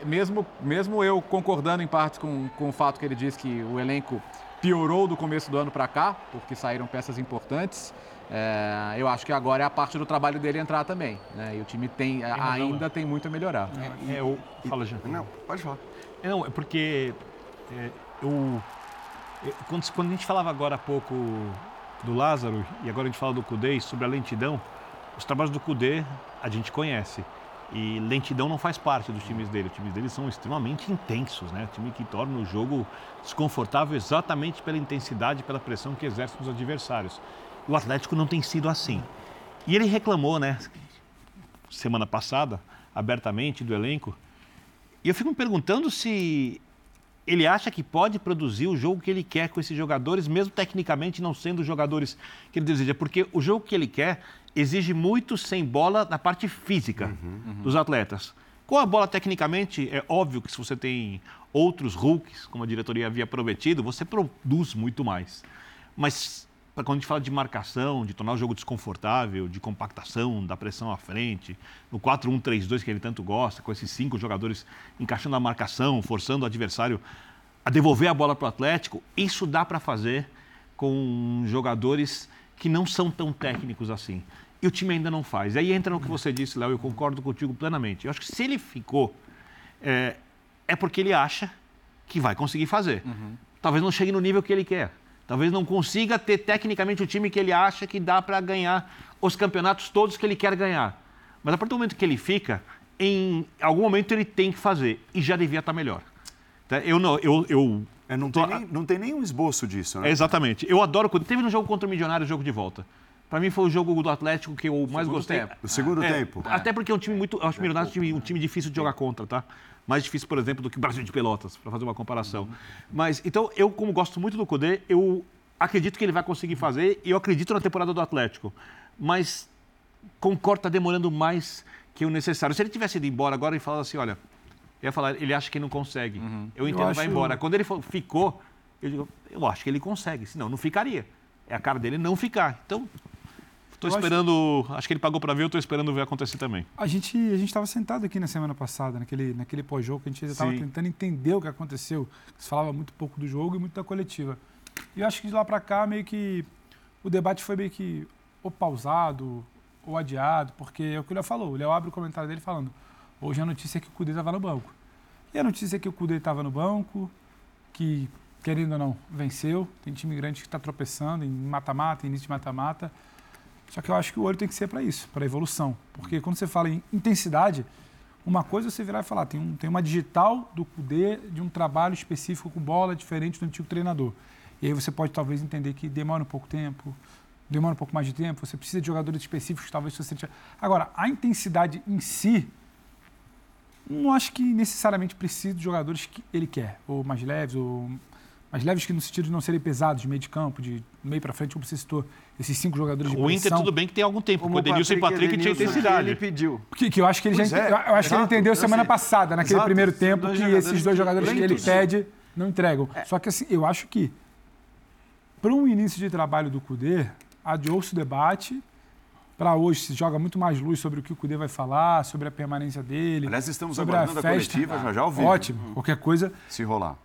mesmo, mesmo eu concordando em partes com, com o fato que ele diz que o elenco piorou do começo do ano para cá, porque saíram peças importantes. É, eu acho que agora é a parte do trabalho dele entrar também. Né? E o time tem, tem ainda tem muito a melhorar. É, é, eu, fala, Jean. Não, pode falar. Não, é porque é, eu, é, quando, quando, a gente falava agora há pouco do Lázaro e agora a gente fala do Cudê sobre a lentidão, os trabalhos do Cudê a gente conhece. E lentidão não faz parte dos times dele. Os times dele são extremamente intensos, né? O time que torna o jogo desconfortável exatamente pela intensidade, pela pressão que exerce nos adversários. O Atlético não tem sido assim. E ele reclamou, né, semana passada, abertamente do elenco. E eu fico me perguntando se ele acha que pode produzir o jogo que ele quer com esses jogadores, mesmo tecnicamente não sendo os jogadores que ele deseja. Porque o jogo que ele quer exige muito sem bola na parte física uhum, uhum. dos atletas. Com a bola, tecnicamente, é óbvio que se você tem outros Hulks, como a diretoria havia prometido, você produz muito mais. Mas quando a gente fala de marcação, de tornar o jogo desconfortável, de compactação, da pressão à frente, no 4-1-3-2 que ele tanto gosta, com esses cinco jogadores encaixando a marcação, forçando o adversário a devolver a bola para o Atlético, isso dá para fazer com jogadores que não são tão técnicos assim. E o time ainda não faz. Aí entra no que você disse, Léo, eu concordo contigo plenamente. Eu acho que se ele ficou, é, é porque ele acha que vai conseguir fazer. Uhum. Talvez não chegue no nível que ele quer. Talvez não consiga ter tecnicamente o time que ele acha que dá para ganhar os campeonatos todos que ele quer ganhar. Mas a partir do momento que ele fica, em algum momento ele tem que fazer e já devia estar tá melhor. Tá? Eu não, eu, eu é, não, tem nem, não tem nenhum esboço disso, né? É, exatamente. Eu adoro quando teve no jogo contra o Milionário, jogo de volta. Para mim foi o jogo do Atlético que eu mais gostei. Tempo. O segundo é, tempo. Até porque é um time muito, acho o Milionário um time, um time difícil de jogar contra, tá? Mais difícil, por exemplo, do que o Brasil de Pelotas, para fazer uma comparação. Uhum. Mas então eu como gosto muito do Codê, eu acredito que ele vai conseguir fazer e eu acredito na temporada do Atlético. Mas concordo, está demorando mais que o necessário. Se ele tivesse ido embora agora e falado assim, olha, eu ia falar, ele acha que não consegue. Uhum. Eu entendo, eu vai embora. Quando ele ficou, eu digo, eu acho que ele consegue, senão não ficaria. É a cara dele não ficar. Então, estou esperando, acho... acho... que ele pagou para ver, eu estou esperando ver acontecer também. A gente a gente estava sentado aqui na semana passada, naquele, naquele pós-jogo, que a gente estava tentando entender o que aconteceu. Se falava muito pouco do jogo e muito da coletiva. E eu acho que de lá para cá, meio que o debate foi meio que ou pausado ou adiado, porque é o que o Léo falou. O Léo abre o comentário dele falando: hoje a notícia é que o Cudê estava no banco. E a notícia é que o Cudê estava no banco, que, querendo ou não, venceu. Tem time grande que está tropeçando em mata-mata, início de mata-mata. Só que eu acho que o olho tem que ser para isso, para evolução. Porque quando você fala em intensidade, uma coisa é você virar e falar, tem, um, tem uma digital do CUDE de um trabalho específico com bola diferente do antigo treinador. E aí você pode talvez entender que demora um pouco tempo, demora um pouco mais de tempo, você precisa de jogadores específicos, talvez você... Agora, a intensidade em si, não acho que necessariamente precisa de jogadores que ele quer, ou mais leves, ou mais leves que no sentido de não serem pesados, de meio de campo, de meio para frente, como você citou, esses cinco jogadores de O Inter tudo bem que tem algum tempo, porque o Denilson e Patrick tinha intensidade. Ele pediu. Que, que eu acho que ele já é, eu acho exato, que ele entendeu semana passada, naquele exato, primeiro tempo, que esses dois jogadores que ele pede não entregam. É. Só que assim, eu acho que para um início de trabalho do CUDE, adiou-se o debate. Para hoje se joga muito mais luz sobre o que o CUDE vai falar, sobre a permanência dele. Aliás, estamos sobre aguardando a, festa. a coletiva já já ao vivo. Ótimo. Qualquer coisa. Se rolar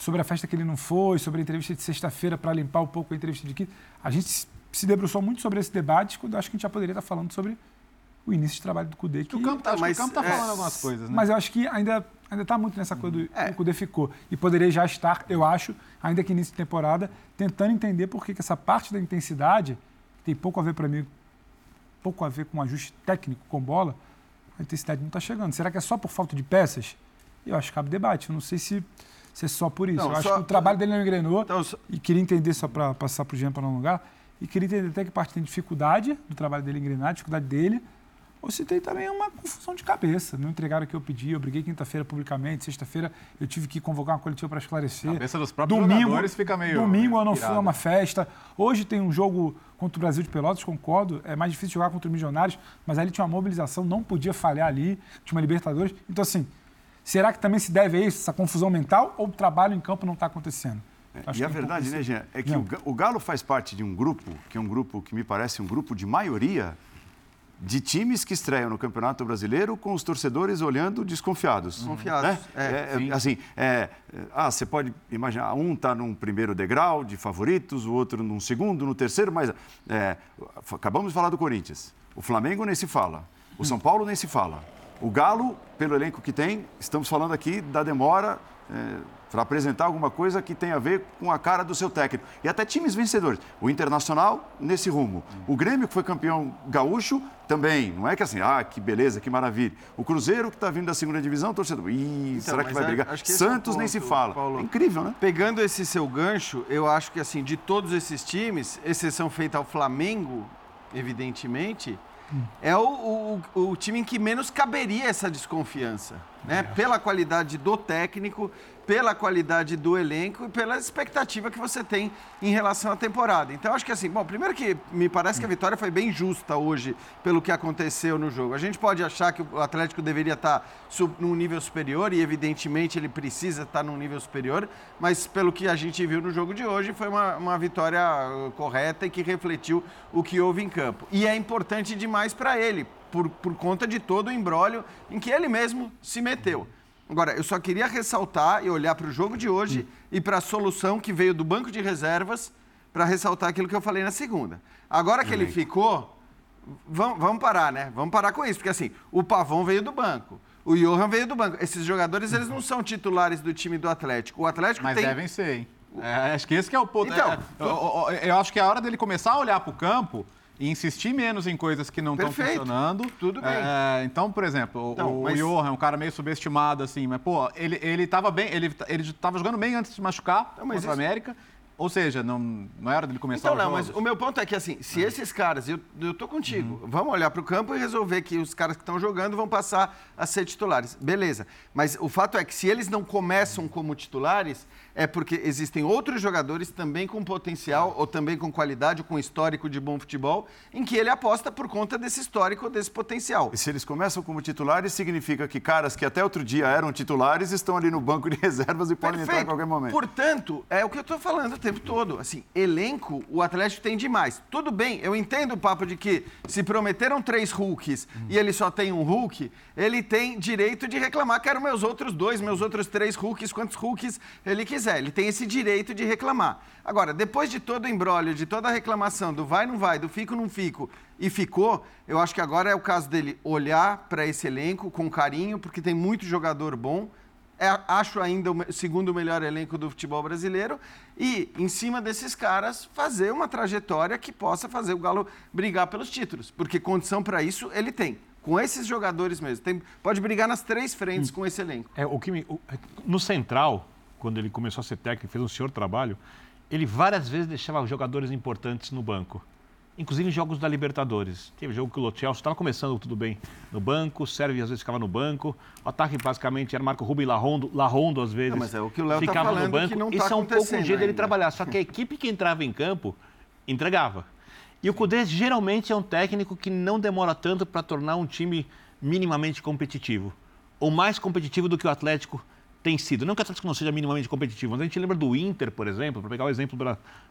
sobre a festa que ele não foi, sobre a entrevista de sexta-feira para limpar um pouco a entrevista de quinta. A gente se debruçou muito sobre esse debate, quando acho que a gente já poderia estar falando sobre o início de trabalho do CUDE. Que, o campo está tá é, falando algumas coisas, né? Mas eu acho que ainda ainda está muito nessa coisa do é. que o CUDE ficou. E poderia já estar, eu acho, ainda que início de temporada, tentando entender por que, que essa parte da intensidade, que tem pouco a ver para mim, pouco a ver com ajuste técnico com bola, a intensidade não está chegando. Será que é só por falta de peças? Eu acho que cabe debate. Eu não sei se ser só por isso. Não, eu acho que o trabalho dele não engrenou então, só... e queria entender, só para passar para o Jean para não alongar, e queria entender até que parte tem dificuldade do trabalho dele engrenar, dificuldade dele, ou se tem também uma confusão de cabeça. Não entregaram o que eu pedi, eu briguei quinta-feira publicamente, sexta-feira eu tive que convocar uma coletiva para esclarecer. A cabeça dos próprios domingo, jogadores fica meio Domingo eu não fui a uma festa. Hoje tem um jogo contra o Brasil de Pelotas, concordo, é mais difícil jogar contra o Milionários, mas ali tinha uma mobilização, não podia falhar ali, tinha uma Libertadores. Então, assim, Será que também se deve a isso, essa confusão mental, ou o trabalho em campo não está acontecendo? É, e a um verdade, né, Jean, é que o, o Galo faz parte de um grupo, que é um grupo que me parece um grupo de maioria de times que estreiam no Campeonato Brasileiro com os torcedores olhando desconfiados. Desconfiados. Né? É, é, é assim, é, ah, você pode imaginar, um está num primeiro degrau de favoritos, o outro num segundo, no terceiro, mas é, acabamos de falar do Corinthians. O Flamengo nem se fala, o São Paulo nem se fala. O Galo, pelo elenco que tem, estamos falando aqui da demora é, para apresentar alguma coisa que tenha a ver com a cara do seu técnico. E até times vencedores. O Internacional, nesse rumo. O Grêmio, que foi campeão gaúcho, também. Não é que assim, ah, que beleza, que maravilha. O Cruzeiro, que está vindo da segunda divisão, torcedor. Ih, então, será que vai é, brigar? Santos é ponto, nem se fala. Paulo. É incrível, né? Pegando esse seu gancho, eu acho que, assim, de todos esses times, exceção feita ao Flamengo, evidentemente é o, o, o, time em que menos caberia essa desconfiança. Né? É. Pela qualidade do técnico, pela qualidade do elenco e pela expectativa que você tem em relação à temporada. Então, acho que assim, bom, primeiro que me parece que a vitória foi bem justa hoje pelo que aconteceu no jogo. A gente pode achar que o Atlético deveria estar num nível superior e, evidentemente, ele precisa estar num nível superior, mas pelo que a gente viu no jogo de hoje, foi uma, uma vitória uh, correta e que refletiu o que houve em campo. E é importante demais para ele, por, por conta de todo o embrólio em que ele mesmo se meteu. Agora, eu só queria ressaltar e olhar para o jogo de hoje e para a solução que veio do banco de reservas para ressaltar aquilo que eu falei na segunda. Agora que ele ficou, vamos, vamos parar, né? Vamos parar com isso, porque assim, o Pavão veio do banco. O Johan veio do banco. Esses jogadores, eles não são titulares do time do Atlético. O Atlético Mas tem... devem ser, hein? É, acho que esse que é o ponto. Então, é, eu, eu, acho que é a hora dele começar a olhar para o campo e insistir menos em coisas que não estão funcionando. Tudo bem. É, então, por exemplo, então, o, mas... o Johan é um cara meio subestimado, assim, mas, pô, ele, ele tava bem, ele, ele tava jogando bem antes de machucar não, contra a América. Ou seja, não, não era dele começar então, não, mas o meu ponto é que, assim, se esses caras, eu, eu tô contigo, uhum. vamos olhar para o campo e resolver que os caras que estão jogando vão passar a ser titulares. Beleza. Mas o fato é que se eles não começam como titulares, é porque existem outros jogadores também com potencial, ou também com qualidade, ou com histórico de bom futebol, em que ele aposta por conta desse histórico, desse potencial. E se eles começam como titulares, significa que caras que até outro dia eram titulares estão ali no banco de reservas e podem Perfeito. entrar em qualquer momento. Portanto, é o que eu estou falando o tempo todo. Assim, elenco, o Atlético tem demais. Tudo bem, eu entendo o papo de que se prometeram três Hulks hum. e ele só tem um Hulk, ele tem direito de reclamar, quero meus outros dois, meus outros três Hulks, quantos Hulks ele quiser quiser, ele tem esse direito de reclamar. Agora, depois de todo o embrólio, de toda a reclamação do vai, não vai, do fico, não fico, e ficou, eu acho que agora é o caso dele olhar para esse elenco com carinho, porque tem muito jogador bom, é, acho ainda o segundo melhor elenco do futebol brasileiro, e, em cima desses caras, fazer uma trajetória que possa fazer o Galo brigar pelos títulos, porque condição para isso ele tem. Com esses jogadores mesmo. Tem, pode brigar nas três frentes hum. com esse elenco. É, o que me, o, no Central, quando ele começou a ser técnico, fez um senhor trabalho, ele várias vezes deixava jogadores importantes no banco inclusive em jogos da Libertadores. Teve jogo que o Chelsea estava começando tudo bem no banco, o Sérvio às vezes ficava no banco, o ataque basicamente era Marco Rubio e Larrondo, Larrondo às vezes. Não, mas é o que o Léo tá falando no banco. que não tá Isso é um pouco um jeito dele trabalhar, só que a equipe que entrava em campo entregava. E o Cudê geralmente é um técnico que não demora tanto para tornar um time minimamente competitivo, ou mais competitivo do que o Atlético tem sido. Não que o Atlético não seja minimamente competitivo, mas a gente lembra do Inter, por exemplo, para pegar o exemplo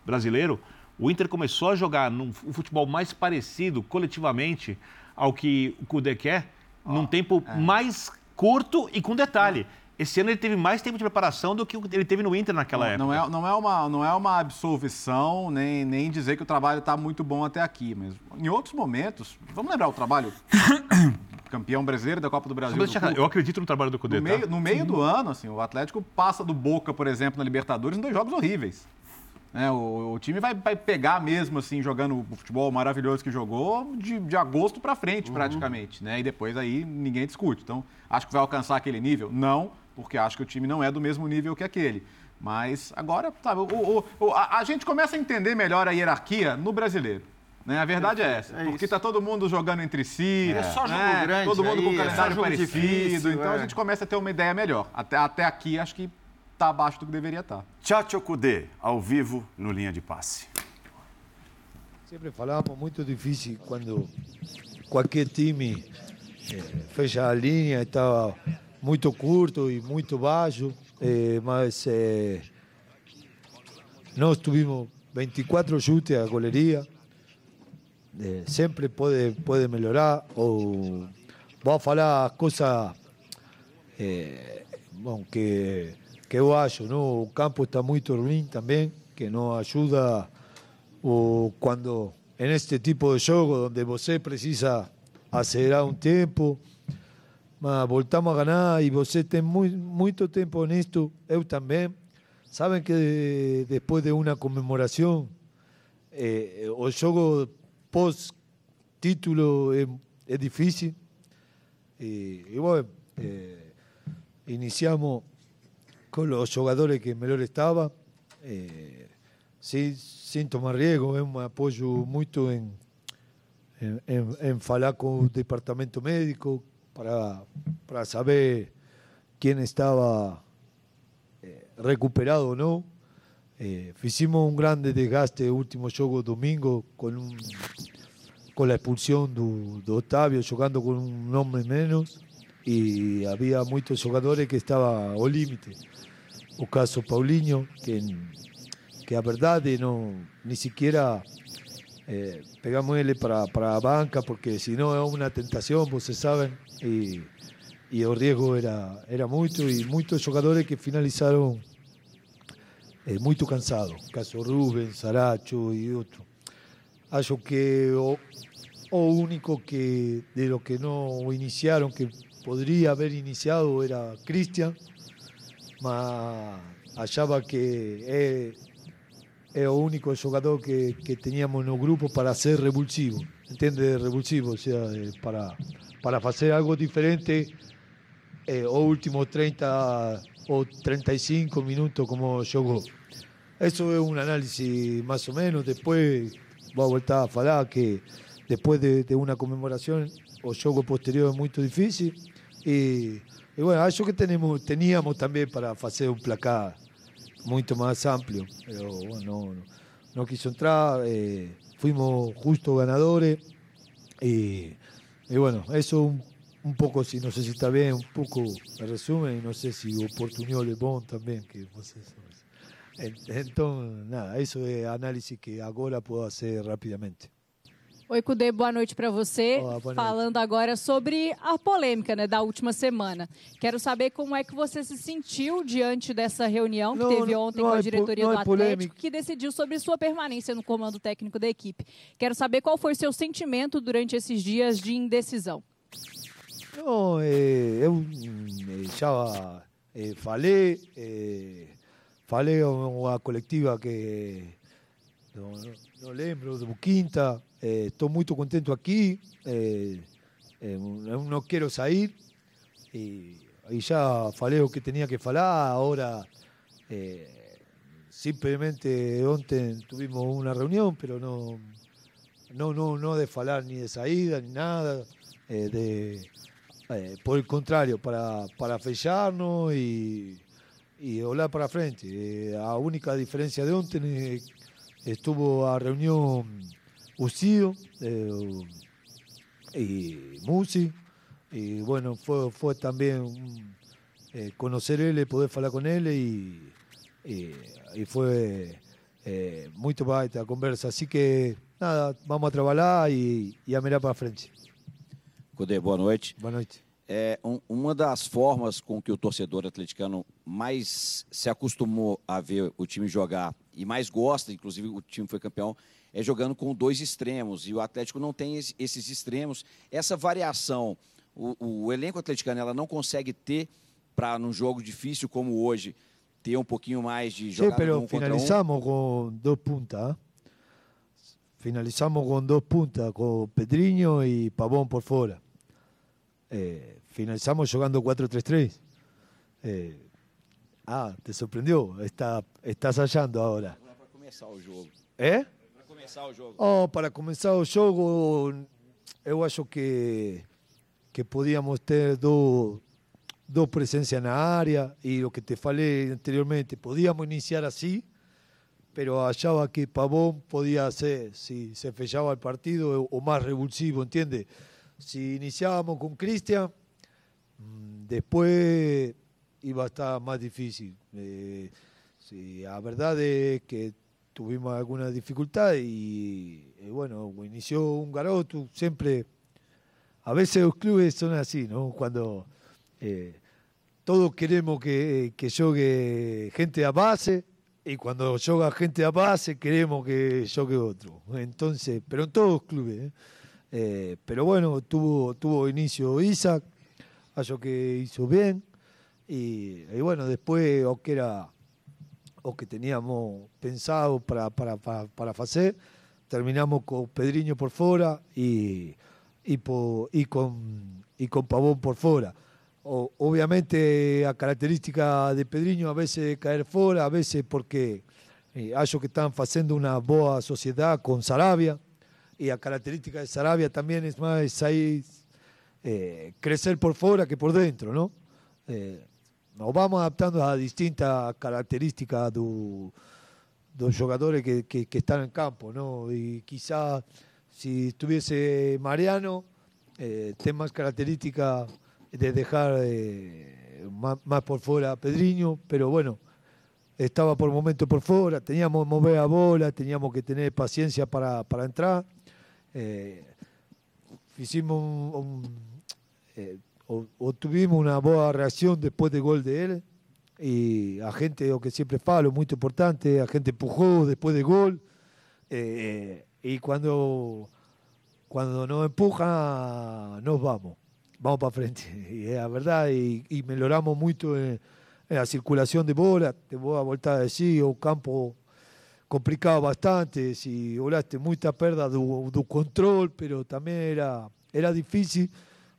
brasileiro, o Inter começou a jogar num futebol mais parecido coletivamente ao que o Cudê quer, oh, num tempo é. mais curto e com detalhe. Esse ano ele teve mais tempo de preparação do que ele teve no Inter naquela não, época. Não é, não, é uma, não é uma absolvição, nem, nem dizer que o trabalho está muito bom até aqui. Mas em outros momentos, vamos lembrar o trabalho campeão brasileiro da Copa do Brasil. Do eu acredito no trabalho do Cudê. No meio, no meio do ano, assim, o Atlético passa do Boca, por exemplo, na Libertadores, em dois jogos horríveis. É, o, o, time vai, vai, pegar mesmo, assim, jogando o futebol maravilhoso que jogou, de, de agosto para frente, uhum. praticamente. Né? E depois aí ninguém discute. Então, acho que vai alcançar aquele nível? Não, porque acho que o time não é do mesmo nível que aquele. Mas agora, sabe, o, o, a, a, gente começa a entender melhor a hierarquia no brasileiro. Né? A verdade é, é essa. É porque está todo mundo jogando entre si. É, só jogo né? grande. Todo mundo aí, com é calendário parecido. Difícil, então a é. gente começa a ter uma ideia melhor. Até, até aqui, acho que está abaixo do que deveria estar. Tá. Tchatcho Kudê, ao vivo no Linha de Passe. Sempre falávamos muito difícil quando qualquer time eh, fecha a linha, estava muito curto e muito baixo, eh, mas eh, nós tivemos 24 chutes a goleria, eh, sempre pode, pode melhorar, ou vou falar coisas eh, que que eu acho, o campo está muito ruim também, que não ajuda o, quando en este tipo de jogo, onde você precisa acelerar um tempo, mas voltamos a ganhar e você tem muito, muito tempo nisto, eu também. Sabem que depois de uma comemoração, eh, o jogo pós-título é, é, difícil. E, e bueno, eh, iniciamos con los jugadores que mejor estaba, eh, sin, tomar riesgo, eu me apoyo em, em, em falar com o departamento médico para, para saber quién estaba eh, recuperado ou não. Eh, fizimos um grande desgaste último jogo domingo com, um, com a expulsão do, do Otávio, jogando com um homem menos e havia muitos jogadores que estavam ao limite. O caso Paulinho, que, que a verdade não, nem sequer eh, pegamos ele para, para a banca, porque senão é uma tentação, vocês sabem, e, e o risco era, era muito, e muitos jogadores que finalizaram eh, muito cansados, caso Rubens, Saracho e outro. Acho que o, o único que de lo que não iniciaram, que podría haber iniciado era Cristian, mas achava que é, é o único jogador que, que teníamos no grupo para ser revulsivo, entende? Revulsivo, ou seja, para, para fazer algo diferente eh, os últimos 30 ou 35 minutos como jogou. Isso é um análise mais ou menos, depois vou voltar a falar que depois de, de uma comemoração o jogo posterior é muito difícil e, e bueno, acho que tenemos, teníamos também para fazer um placar muito mais amplo, pero bueno, não, não quis entrar, eh, fuimos justos ganadores y, y bueno, eso un, un, poco, si no sé si está bien, un poco me resume y no sé si oportunidad es bom también, que vocês... Entonces, nada, eso es análisis que agora puedo hacer rápidamente. Oi, Cudê, boa noite para você. Olá, Falando agora sobre a polêmica né, da última semana. Quero saber como é que você se sentiu diante dessa reunião que não, teve ontem com a é diretoria do é Atlético, polêmica. que decidiu sobre sua permanência no comando técnico da equipe. Quero saber qual foi seu sentimento durante esses dias de indecisão. Não, é, eu hum, já eh, falei, eh, falei uma coletiva que não, não lembro, do Quinta, estou muito contente aqui, não quero sair e, e já falei o que tinha que falar, agora simplemente ontem tuvimos una reunión, pero no, no, no, no de falar ni de saída ni nada, eh, de, eh, por el contrario, para, para fecharnos y, y hablar para frente. Eh, a única diferencia de ontem estuvo a reunión Ucido y Musi, y bueno, fue, fue también conocer él, poder hablar con él y y, y é, muito baita a conversa. Assim que, nada, vamos a trabalhar e, e a mirar para frente. Cudê, boa noite. Boa noite. É, um, uma das formas com que o torcedor atleticano mais se acostumou a ver o time jogar e mais gosta, inclusive o time foi campeão, é jogando com dois extremos. E o Atlético não tem esses extremos. Essa variação, o, o elenco atleticano ela não consegue ter para num jogo difícil como hoje, ter um pouquinho mais de jogada pero um finalizamos um. com dois puntas. Finalizamos com dois puntas, com Pedrinho e Pavão por fora. Eh, finalizamos jogando 4-3-3. Eh, ah, te surpreendeu? Está, estás achando agora. Para começar o jogo. É? Para começar o jogo. Oh, para começar o jogo, eu acho que, que podíamos ter do, dos presencias la área y lo que te falé anteriormente, podíamos iniciar así, pero hallaba que Pavón podía hacer, si se fechaba el partido, o más revulsivo, ¿entiendes? Si iniciábamos con Cristian, mm, después iba a estar más difícil. Eh, la verdad es que tuvimos alguna dificultad y, bueno, inició un garoto, siempre, a veces los clubes son así, ¿no? Cuando eh, todos queremos que, que juegue gente a base y cuando juega gente a base queremos que juegue otro. Entonces, pero en todos los clubes. ¿Eh? Pero bueno, tuvo, tuvo inicio Isaac, algo que hizo bien. Y, bueno, después o que o que teníamos pensado para, para, para, hacer, terminamos con Pedriño por fuera y, y, y, con, y con Pavón por fuera obviamente a característica de Pedriño a veces caer fuera, a veces porque eh, que están haciendo una boa sociedad con Sarabia y a característica de Sarabia también es más ahí eh, crecer por fuera que por dentro, ¿no? Eh, nos vamos adaptando a distintas características de los jugadores que, que, están en campo, ¿no? Y quizá si estuviese Mariano, eh, más características de dejar eh, más, por fuera a Pedriño, pero bueno, estaba por momento por fuera, teníamos que mover a bola, teníamos que tener paciencia para, entrar. Eh, hicimos un, eh, o, tuvimos una buena reacción después del gol de él y a gente, o que siempre falo, muy importante, a gente empujó después del gol y cuando, cuando nos empuja nos vamos vamos para frente. Y es la verdad, y, y melhoramos mucho la circulación de bola. Te voy a voltar a decir, un campo complicado bastante, si volaste mucha pérdida de control, pero también era, era difícil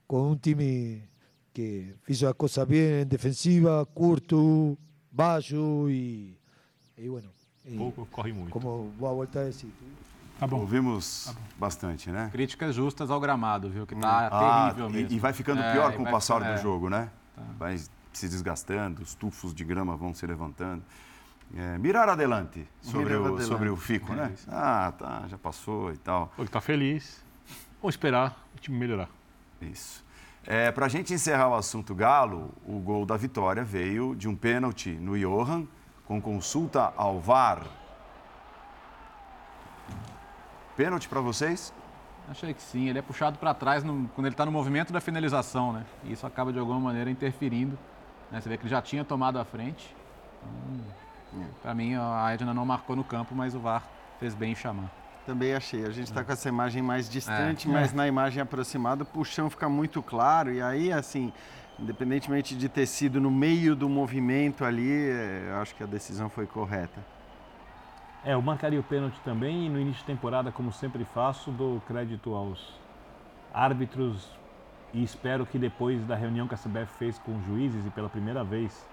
con un time que hizo las cosas bien, defensiva, curto, bajo y, y bueno. Y, Pouco corre muito. Como vou voltar a decir. Tá bom. Ouvimos tá bom. bastante, né? Críticas justas ao gramado, viu? Que tá ah, terrível mesmo. E, vai ficando é, pior com o passar é. do jogo, né? Tá. Vai se desgastando, os tufos de grama vão se levantando. É, mirar adelante sobre, o, adelante. sobre o Fico, é né? Isso. Ah, tá, já passou e tal. Ele tá feliz. Vamos esperar o time melhorar. Isso. É, Para a gente encerrar o assunto Galo, o gol da vitória veio de um pênalti no Johan, com consulta ao VAR Pênalti para vocês? Achei que sim. Ele é puxado para trás no, quando ele está no movimento da finalização, né? E isso acaba de alguma maneira interferindo. Né? Você vê que ele já tinha tomado a frente. Então, para mim, a Edna não marcou no campo, mas o VAR fez bem em chamar. Também achei. A gente está é. com essa imagem mais distante, é. mas é. na imagem aproximada o chão fica muito claro. E aí, assim, independentemente de ter sido no meio do movimento ali, é, eu acho que a decisão foi correta. É, eu marcaria o pênalti também e no início de temporada, como sempre faço, dou crédito aos árbitros e espero que depois da reunião que a CBF fez com os juízes e pela primeira vez,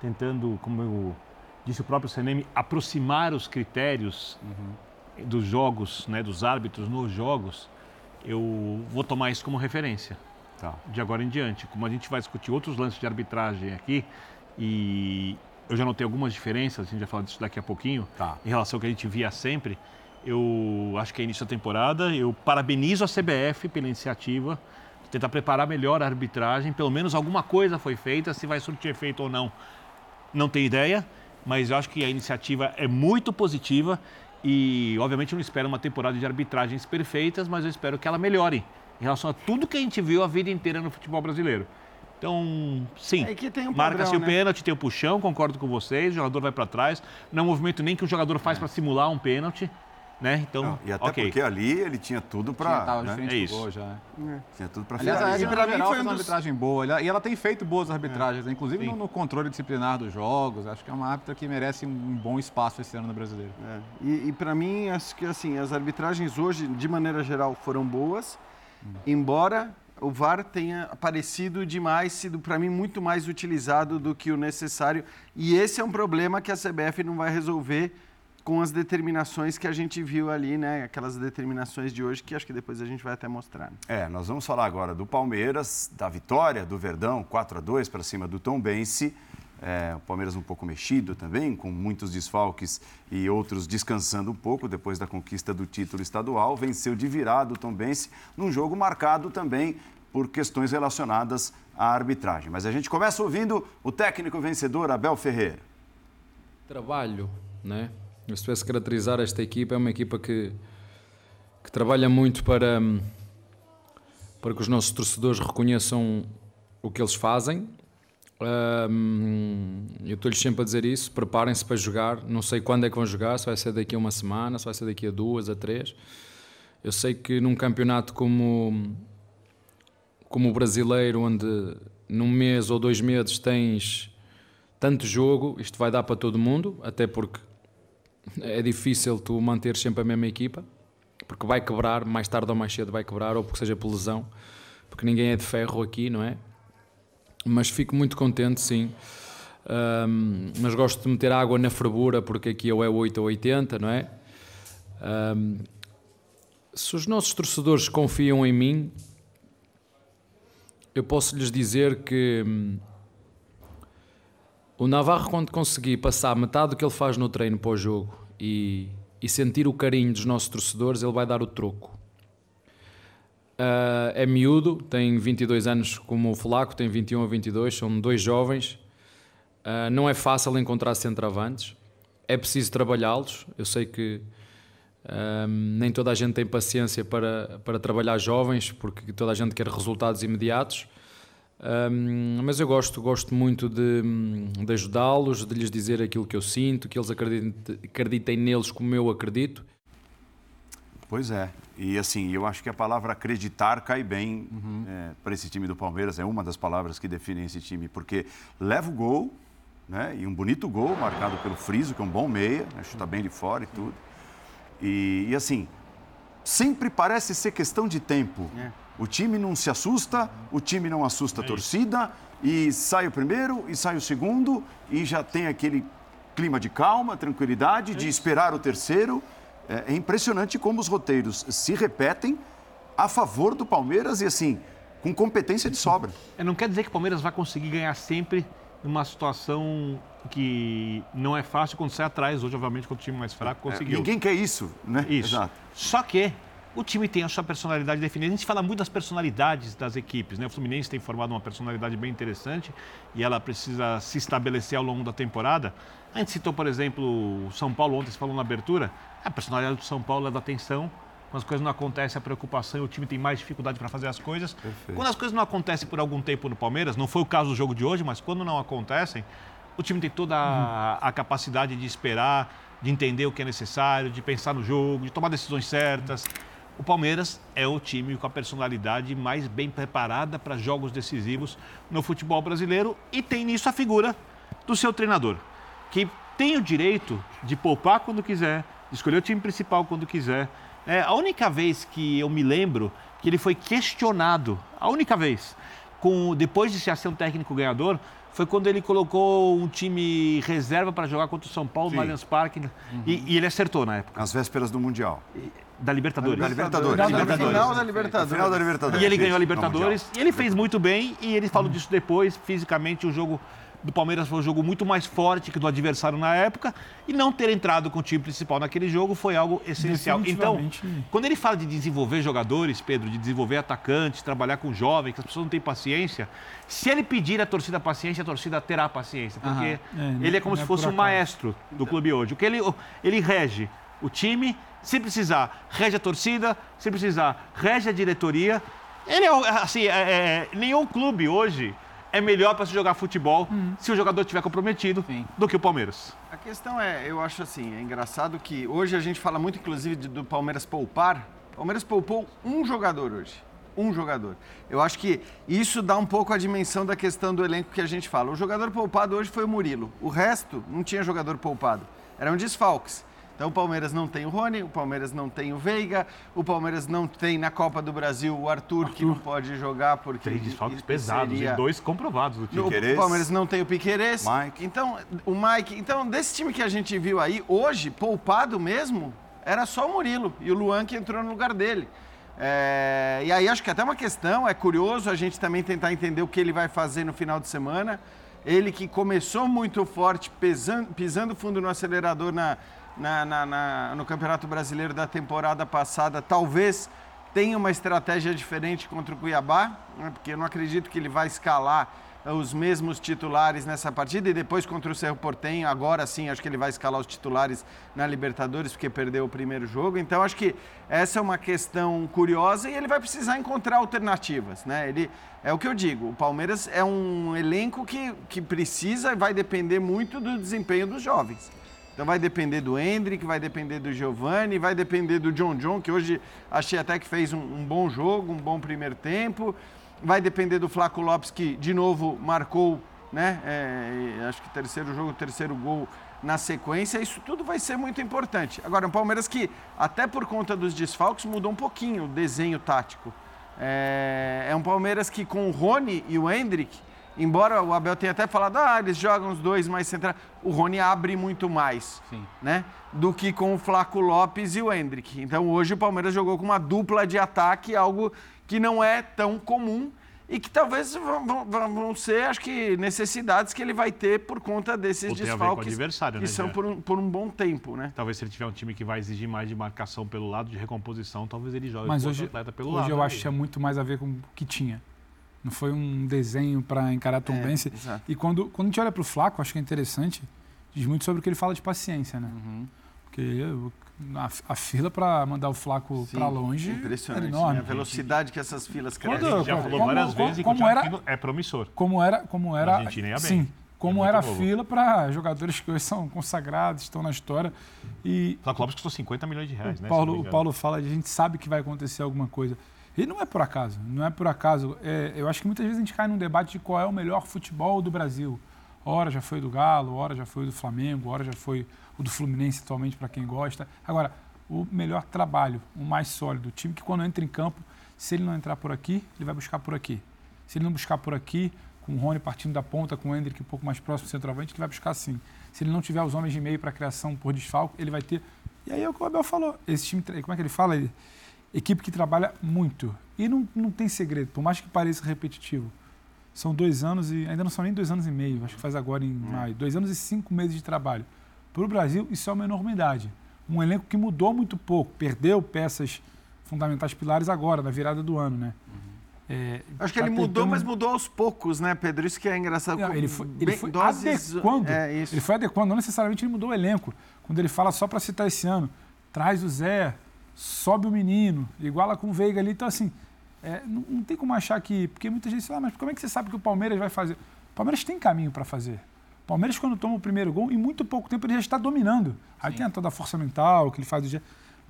tentando, como eu disse o próprio CNM, aproximar os critérios uhum. dos jogos, né, dos árbitros nos jogos, eu vou tomar isso como referência. Tá. De agora em diante. Como a gente vai discutir outros lances de arbitragem aqui, e eu já notei algumas diferenças, a gente vai falar disso daqui a pouquinho, tá. em relação ao que a gente via sempre. Eu acho que é início da temporada, eu parabenizo a CBF pela iniciativa tentar preparar melhor a arbitragem, pelo menos alguma coisa foi feita, se vai surtir efeito ou não, não tenho ideia, mas eu acho que a iniciativa é muito positiva e, obviamente, eu não espero uma temporada de arbitragens perfeitas, mas eu espero que ela melhore em relação a tudo que a gente viu a vida inteira no futebol brasileiro. Então, sim, é um marca-se o né? pênalti, tem o puxão, concordo com vocês, o jogador vai para trás. Não é um movimento nem que o jogador faz é. para simular um pênalti. Né? Então, não, e até okay. porque ali ele tinha tudo para. Né? É isso. Gol já. É. Tinha tudo para Aliás, a para mim foi uma arbitragem boa. E ela tem feito boas arbitragens, é. inclusive no, no, controle disciplinar dos jogos. Acho que é uma árbitra que merece um bom espaço esse ano no brasileiro. É. E, e para mim, acho que assim, as arbitragens hoje, de maneira geral, foram boas. Hum. Embora o VAR tenha aparecido demais, sido para mim muito mais utilizado do que o necessário. E esse é um problema que a CBF não vai resolver com as determinações que a gente viu ali, né? Aquelas determinações de hoje que acho que depois a gente vai até mostrar. Né? É, nós vamos falar agora do Palmeiras, da vitória do Verdão, 4 a 2 para cima do Tom Bense. É, o Palmeiras um pouco mexido também, com muitos desfalques e outros descansando um pouco depois da conquista do título estadual. Venceu de virado o Tom Bense num jogo marcado também por questões relacionadas à arbitragem. Mas a gente começa ouvindo o técnico vencedor, Abel Ferreira. Trabalho, né? Se tivesse caracterizar esta equipa, é uma equipa que, que trabalha muito para, para que os nossos torcedores reconheçam o que eles fazem. Eu estou-lhes sempre a dizer isso. Preparem-se para jogar. Não sei quando é que vão jogar, se vai ser daqui a uma semana, se vai ser daqui a duas, a três. Eu sei que num campeonato como, como o brasileiro, onde num mês ou dois meses tens tanto jogo, isto vai dar para todo mundo, até porque é difícil tu manter sempre a mesma equipa, porque vai quebrar, mais tarde ou mais cedo vai quebrar, ou porque seja por lesão, porque ninguém é de ferro aqui, não é? Mas fico muito contente, sim. Um, mas gosto de meter água na fervura, porque aqui ou é 8 ou 80, não é? Um, se os nossos torcedores confiam em mim, eu posso lhes dizer que hum, o Navarro, quando conseguir passar metade do que ele faz no treino para o jogo e, e sentir o carinho dos nossos torcedores, ele vai dar o troco. Uh, é miúdo, tem 22 anos como o Flaco, tem 21 ou 22, são dois jovens. Uh, não é fácil encontrar centroavantes, é preciso trabalhá-los. Eu sei que uh, nem toda a gente tem paciência para, para trabalhar jovens, porque toda a gente quer resultados imediatos. Um, mas eu gosto, gosto muito de, de ajudá-los, de lhes dizer aquilo que eu sinto, que eles acreditem, acreditem neles como eu acredito. Pois é, e assim, eu acho que a palavra acreditar cai bem uhum. é, para esse time do Palmeiras, é uma das palavras que definem esse time, porque leva o gol, né, e um bonito gol marcado pelo Friso, que é um bom meia, né, chuta bem de fora e tudo. E, e assim, sempre parece ser questão de tempo. É o time não se assusta, o time não assusta a é torcida, e sai o primeiro, e sai o segundo, e já tem aquele clima de calma, tranquilidade, de esperar o terceiro. É, é impressionante como os roteiros se repetem a favor do Palmeiras e assim, com competência de sobra. É, não quer dizer que o Palmeiras vai conseguir ganhar sempre numa situação que não é fácil quando sai atrás. Hoje, obviamente, com o time mais fraco, conseguiu. É, ninguém quer isso, né? Isso. Exato. Só que o time tem a sua personalidade definida. A gente fala muito das personalidades das equipes, né? O Fluminense tem formado uma personalidade bem interessante e ela precisa se estabelecer ao longo da temporada. A gente citou, por exemplo, o São Paulo ontem, se falou na abertura. A personalidade do São Paulo é da atenção, quando as coisas não acontecem, a preocupação e o time tem mais dificuldade para fazer as coisas. Perfeito. Quando as coisas não acontecem por algum tempo no Palmeiras, não foi o caso do jogo de hoje, mas quando não acontecem, o time tem toda a, a capacidade de esperar, de entender o que é necessário, de pensar no jogo, de tomar decisões certas. o Palmeiras é o time com a personalidade mais bem preparada para jogos decisivos no futebol brasileiro e tem nisso a figura do seu treinador, que tem o direito de poupar quando quiser, de escolher o time principal quando quiser. É, a única vez que eu me lembro que ele foi questionado, a única vez, com, depois de ser um técnico ganhador, foi quando ele colocou um time reserva para jogar contra o São Paulo Sim. no Allianz Parque uhum. e, e, ele acertou na época. Às vésperas do Mundial. Da Libertadores. Da Libertadores. Da Libertadores. Final da Libertadores. Final da Libertadores. E ele ganhou a Libertadores. E ele fez muito bem. E ele falou disso depois. Fisicamente, o jogo do Palmeiras foi um jogo muito mais forte que do adversário na época e não ter entrado com o time principal naquele jogo foi algo essencial. Então, quando ele fala de desenvolver jogadores, Pedro, de desenvolver atacantes, trabalhar com jovens, que as pessoas não têm paciência, se ele pedir a torcida paciência, a torcida terá paciência, porque é, ele é como se é fosse um maestro do clube hoje. O que ele, ele rege o time, se precisar, rege a torcida, se precisar, rege a diretoria. Ele é, assim, é, é, nenhum clube hoje é melhor para se jogar futebol hum. se o jogador estiver comprometido Sim. do que o Palmeiras. A questão é, eu acho assim, é engraçado que hoje a gente fala muito, inclusive, do Palmeiras poupar. O Palmeiras poupou um jogador hoje. Um jogador. Eu acho que isso dá um pouco a dimensão da questão do elenco que a gente fala. O jogador poupado hoje foi o Murilo. O resto não tinha jogador poupado. Eram desfalques. Então o Palmeiras não tem o Rony, o Palmeiras não tem o Veiga, o Palmeiras não tem na Copa do Brasil o Arthur, Arthur. que não pode jogar porque. Tem desfalques pesados seria... e dois comprovados do time. O Palmeiras não tem o Piqueires. Mike. Então, o Mike. Então, desse time que a gente viu aí, hoje, poupado mesmo, era só o Murilo e o Luan que entrou no lugar dele. É... e aí acho que até uma questão, é curioso a gente também tentar entender o que ele vai fazer no final de semana. Ele que começou muito forte, pisando, pisando fundo no acelerador na, na, na, na, no Campeonato Brasileiro da temporada passada, talvez tenha uma estratégia diferente contra o Cuiabá, né, porque eu não acredito que ele vai escalar os mesmos titulares nessa partida e depois contra o Cerro Portenho, agora sim, acho que ele vai escalar os titulares na Libertadores porque perdeu o primeiro jogo. Então acho que essa é uma questão curiosa e ele vai precisar encontrar alternativas, né? Ele é o que eu digo, o Palmeiras é um elenco que, que precisa e vai depender muito do desempenho dos jovens. Então vai depender do Hendrick, vai depender do Giovani, vai depender do John John, que hoje achei até que fez um, um bom jogo, um bom primeiro tempo. Vai depender do Flaco Lopes, que de novo marcou, né? É, acho que terceiro jogo, terceiro gol na sequência. Isso tudo vai ser muito importante. Agora, o Palmeiras que, até por conta dos desfalques, mudou um pouquinho o desenho tático. É, é um Palmeiras que com o Rony e o Hendrick embora o Abel tenha até falado, ah, eles jogam os dois mais centrais, o Rony abre muito mais, Sim. né? Do que com o Flaco Lopes e o Hendrick. Então hoje o Palmeiras jogou com uma dupla de ataque, algo que não é tão comum e que talvez vão, vão ser, acho que, necessidades que ele vai ter por conta desses Ou desfalques que né, são por um, por um bom tempo, né? Talvez se ele tiver um time que vai exigir mais de marcação pelo lado, de recomposição, talvez ele jogue Mas hoje, atleta pelo hoje lado. Hoje eu acho que tinha muito mais a ver com o que tinha. Não foi um desenho para encarar a Tombense. É, e quando, quando a gente olha para o Flaco, acho que é interessante, diz muito sobre o que ele fala de paciência, né? Uhum. Porque a, a fila para mandar o Flaco para longe impressionante, é enorme. Né? A velocidade que essas filas crescem. Quando, a gente já falou como, várias como, vezes como, como era, é promissor. Como era, como era, a Argentina ia bem. Sim, como é era a fila para jogadores que hoje são consagrados, estão na história. E Flaco Lopes custou 50 milhões de reais, o né? Paulo, o Paulo fala, a gente sabe que vai acontecer alguma coisa. E não é por acaso, não é por acaso. É, eu acho que muitas vezes a gente cai num debate de qual é o melhor futebol do Brasil. Hora já foi do Galo, hora já foi do Flamengo, hora já foi o do Fluminense atualmente, para quem gosta. Agora, o melhor trabalho, o mais sólido, o time que quando entra em campo, se ele não entrar por aqui, ele vai buscar por aqui. Se ele não buscar por aqui, com o Rony partindo da ponta, com o Hendrick um pouco mais próximo do centroavante, ele vai buscar assim. Se ele não tiver os homens de meio para criação por desfalco, ele vai ter. E aí é o que o Abel falou. Esse time, como é que ele fala? Ele, equipe que trabalha muito. E não, não tem segredo, por mais que pareça repetitivo. São dois anos e. Ainda não são nem dois anos e meio, acho que faz agora em hum. maio. Dois anos e cinco meses de trabalho. Para o Brasil, isso é uma enormidade. Um elenco que mudou muito pouco, perdeu peças fundamentais pilares agora, na virada do ano, né? Uhum. É, Acho que tá ele mudou, tentando... mas mudou aos poucos, né, Pedro? Isso que é engraçado. Não, ele foi, ele foi doses... adequando. É, ele foi adequando, não necessariamente ele mudou o elenco. Quando ele fala, só para citar esse ano, traz o Zé, sobe o menino, iguala com o Veiga ali. Então, assim, é, não, não, tem como achar que. Porque muita gente fala, ah, mas como é que você sabe que o Palmeiras vai fazer? O Palmeiras tem caminho para fazer. O Palmeiras, quando toma o primeiro gol, em muito pouco tempo ele já está dominando. Aí Sim. tem toda a força mental que ele faz.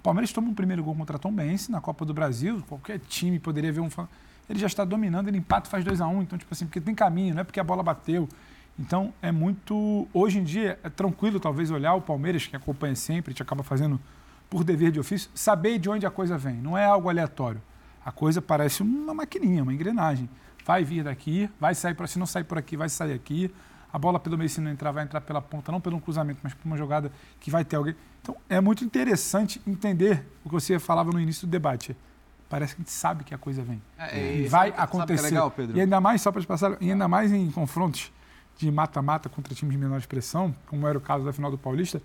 Palmeiras toma um primeiro gol contra Tom Bense na Copa do Brasil, qualquer time poderia ver um. Ele já está dominando, ele empata e faz 2 a 1 um, então, tipo assim, porque tem caminho, não é porque a bola bateu. Então, é muito. Hoje em dia, é tranquilo talvez olhar o Palmeiras, que acompanha sempre, a gente acaba fazendo por dever de ofício, saber de onde a coisa vem. Não é algo aleatório. A coisa parece uma maquininha, uma engrenagem. Vai vir daqui, vai sair para. Se não sair por aqui, vai sair aqui. A bola pelo meio, se não entrar, vai entrar pela ponta, não pelo cruzamento, mas por uma jogada que vai ter alguém. Então, é muito interessante entender o que você falava no início do debate. Parece que a gente sabe que a coisa vem. É, e vai acontecer. É legal, e ainda mais, só para te passar, e ainda mais em confrontos de mata-mata contra times de menor expressão, como era o caso da final do Paulista,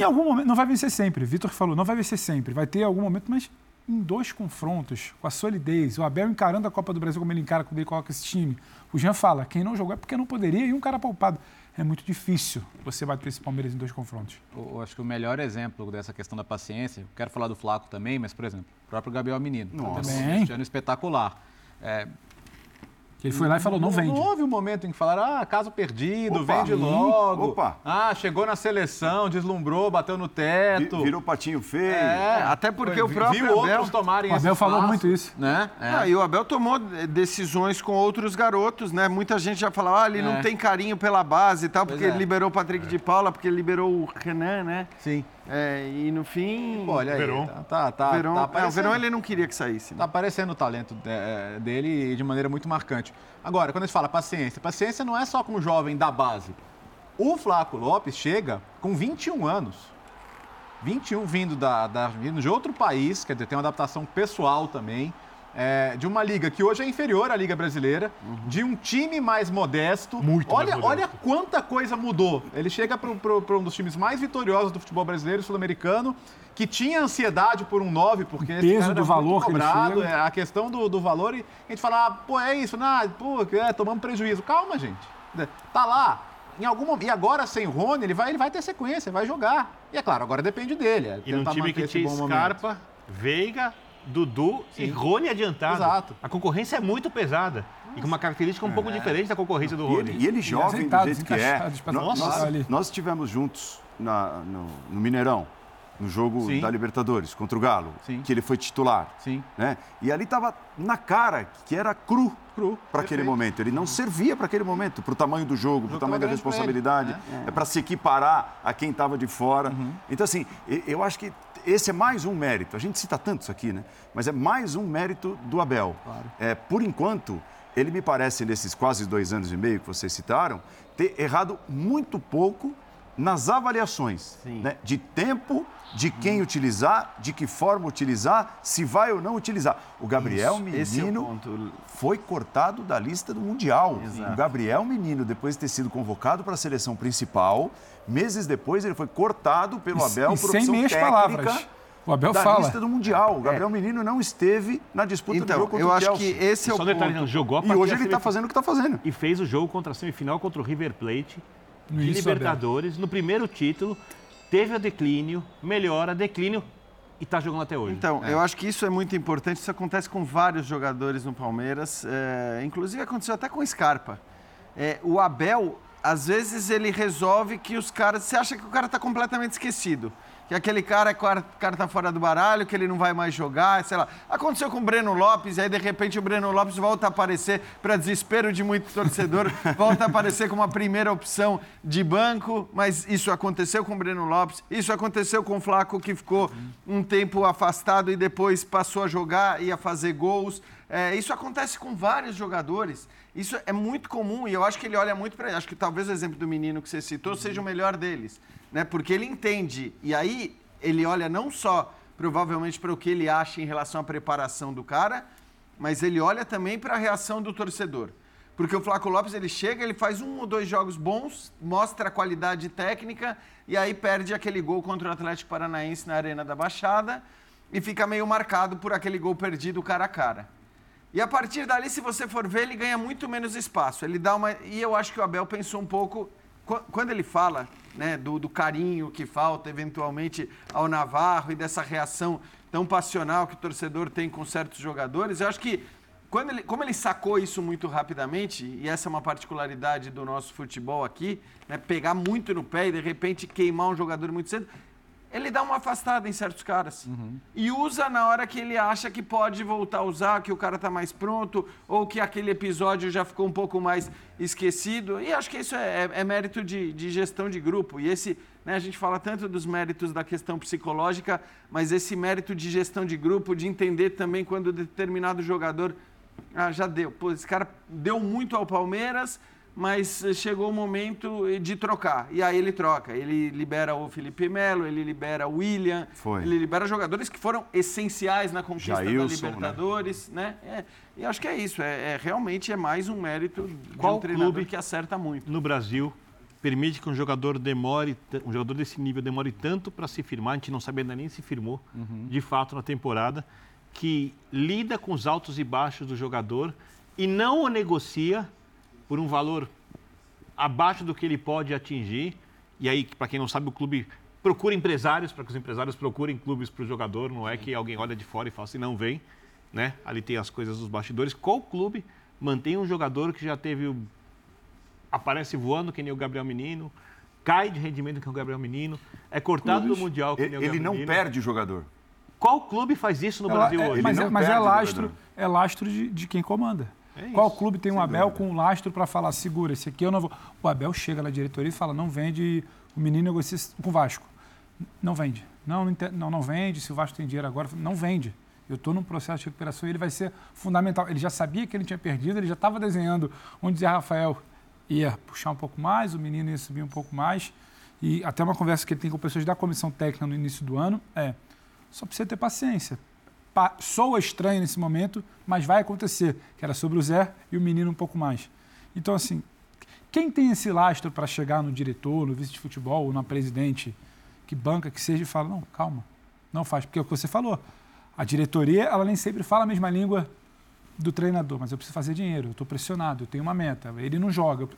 em algum momento, não vai vencer sempre. Vitor falou, não vai vencer sempre. Vai ter algum momento, mas em dois confrontos, com a solidez, o Abel encarando a Copa do Brasil como ele encara quando ele coloca esse time. O Jean fala, quem não jogou é porque não poderia e um cara poupado. É muito difícil você bater esse Palmeiras em dois confrontos. Eu acho que o melhor exemplo dessa questão da paciência, quero falar do Flaco também, mas, por exemplo, o próprio Gabriel Menino. Nossa. Também. Um espetacular. É, ele foi lá e falou, não, não vende. Não houve um momento em que falaram, ah, caso perdido, Opa, vende logo. Opa. Ah, chegou na seleção, deslumbrou, bateu no teto. Virou patinho feio. É, até porque foi, o próprio viu Abel... outros tomarem O Abel falou muito isso. Né? É. Ah, e o Abel tomou decisões com outros garotos, né? Muita gente já falava, ah, ele é. não tem carinho pela base e tal, porque ele é. liberou o Patrick de Paula, porque ele liberou o Renan, né? Sim. É, e no fim. Pô, olha aí. Verão. Tá, tá, tá, Verão, tá aparecendo. É, o Verão ele não queria que saísse. Né? Tá aparecendo o talento é, dele de maneira muito marcante. Agora, quando a gente fala paciência, paciência não é só com o jovem da base. O Flaco Lopes chega com 21 anos. 21 vindo, da, da, vindo de outro país, quer dizer, tem uma adaptação pessoal também é, de uma liga que hoje é inferior à Liga Brasileira, uhum. de um time mais modesto. Muito olha, mais modesto. Olha quanta coisa mudou. Ele chega para um dos times mais vitoriosos do futebol brasileiro e sul-americano, que tinha ansiedade por um 9, porque o peso do valor cobrado, é, a questão do, do valor, e a gente fala, ah, pô, é isso, não, pô, é, tomamos prejuízo. Calma, gente. Tá lá. Em algum momento, e agora sem o Rony, ele vai, ele vai ter sequência, vai jogar. E é claro, agora depende dele. É e num time que tinha Scarpa, momento. Veiga, Dudu Sim. e Rony adiantado. Exato. A concorrência é muito pesada. E com uma característica um é. pouco diferente da concorrência do Rony. E ele, e ele jovem do jeito que é. Nós, nós, nós estivemos juntos na, no, no, Mineirão, no jogo Sim. da Libertadores, contra o Galo, Sim. que ele foi titular. Sim. Né? E ali estava na cara que era cru, cru para aquele momento. Ele não servia para aquele momento, para o tamanho do jogo, para o tamanho da responsabilidade, né? é para se equiparar a quem estava de fora. Uhum. Então, assim, eu acho que esse é mais um mérito. A gente cita tanto isso aqui, né? Mas é mais um mérito do Abel. Claro. É, por enquanto, ele me parece, nesses quase dois anos e meio que vocês citaram, ter errado muito pouco nas avaliações né? de tempo, de quem hum. utilizar, de que forma utilizar, se vai ou não utilizar. O Gabriel Isso, é Menino é foi cortado da lista do Mundial. Exato. O Gabriel Menino, depois de ter sido convocado para a seleção principal, Meses depois, ele foi cortado pelo Abel e, por sem meias palavras. O Abel da fala. lista do Mundial. O Gabriel é. Menino não esteve na disputa então, do jogo contra eu o acho que esse é o Só detalhe, ponto. Não, jogou e hoje ele está fazendo o que está fazendo. E fez o jogo contra a semifinal contra o River Plate no de Libertadores, Abel. no primeiro título. Teve a declínio, melhora, declínio e está jogando até hoje. Então, é. eu acho que isso é muito importante. Isso acontece com vários jogadores no Palmeiras. É, inclusive aconteceu até com o Scarpa. É, o Abel às vezes ele resolve que os caras. Você acha que o cara está completamente esquecido. Que aquele cara, o cara tá fora do baralho, que ele não vai mais jogar, sei lá. Aconteceu com o Breno Lopes, e aí de repente o Breno Lopes volta a aparecer, para desespero de muito torcedor, volta a aparecer como a primeira opção de banco, mas isso aconteceu com o Breno Lopes, isso aconteceu com o Flaco, que ficou um tempo afastado e depois passou a jogar e a fazer gols. É, isso acontece com vários jogadores. Isso é muito comum e eu acho que ele olha muito para. Acho que talvez o exemplo do menino que você citou seja o melhor deles, né? Porque ele entende e aí ele olha não só provavelmente para o que ele acha em relação à preparação do cara, mas ele olha também para a reação do torcedor. Porque o Flaco Lopes ele chega, ele faz um ou dois jogos bons, mostra a qualidade técnica e aí perde aquele gol contra o Atlético Paranaense na Arena da Baixada e fica meio marcado por aquele gol perdido cara a cara. E a partir dali, se você for ver, ele ganha muito menos espaço. Ele dá uma. E eu acho que o Abel pensou um pouco. Quando ele fala né, do, do carinho que falta eventualmente ao Navarro e dessa reação tão passional que o torcedor tem com certos jogadores, eu acho que quando ele, como ele sacou isso muito rapidamente, e essa é uma particularidade do nosso futebol aqui, né, pegar muito no pé e de repente queimar um jogador muito cedo, ele dá uma afastada em certos caras. Uhum. E usa na hora que ele acha que pode voltar a usar, que o cara está mais pronto, ou que aquele episódio já ficou um pouco mais esquecido. E acho que isso é, é, é mérito de, de, gestão de grupo. E esse, né, a gente fala tanto dos méritos da questão psicológica, mas esse mérito de gestão de grupo, de entender também quando determinado jogador. Ah, já deu. Pô, esse cara deu muito ao Palmeiras mas chegou o momento de trocar. E aí ele troca. Ele libera o Felipe Melo, ele libera o William, Foi. ele libera jogadores que foram essenciais na conquista Jailson, da né? Libertadores, né? né? É, e acho que é isso. É, é, realmente é mais um mérito Qual de um treinador clube que acerta muito. No Brasil permite que um jogador demore, um jogador desse nível demore tanto para se firmar, a gente não sabe ainda nem se firmou uhum. de fato na temporada, que lida com os altos e baixos do jogador e não o negocia por um valor abaixo do que ele pode atingir. E aí, para quem não sabe, o clube procura empresários, para que os empresários procurem clubes para o jogador, não é que alguém olha de fora e fala assim, não vem. Né? Ali tem as coisas dos bastidores. Qual clube mantém um jogador que já teve o... aparece voando, que nem o Gabriel Menino, cai de rendimento que é o Gabriel Menino, é cortado Clubes. do Mundial que nem o Gabriel Ele não Menino. perde o jogador. Qual clube faz isso no Brasil é, hoje? Mas, é, mas é lastro, é lastro de, de quem comanda. É Qual clube tem um Abel com um lastro para falar, segura, esse aqui eu não vou. O Abel chega na diretoria e fala, não vende, o menino negocia com o Vasco. Não vende. Não, não, não vende, se o Vasco tem dinheiro agora, não vende. Eu estou num processo de recuperação e ele vai ser fundamental. Ele já sabia que ele tinha perdido, ele já estava desenhando onde Zé Rafael ia puxar um pouco mais, o menino ia subir um pouco mais. E até uma conversa que ele tem com pessoas da comissão técnica no início do ano é: só precisa ter paciência soa estranho nesse momento, mas vai acontecer, que era sobre o Zé e o menino um pouco mais. Então, assim, quem tem esse lastro para chegar no diretor, no vice de futebol ou na presidente, que banca, que seja, e fala, não, calma, não faz, porque é o que você falou. A diretoria, ela nem sempre fala a mesma língua do treinador, mas eu preciso fazer dinheiro, eu estou pressionado, eu tenho uma meta, ele não joga.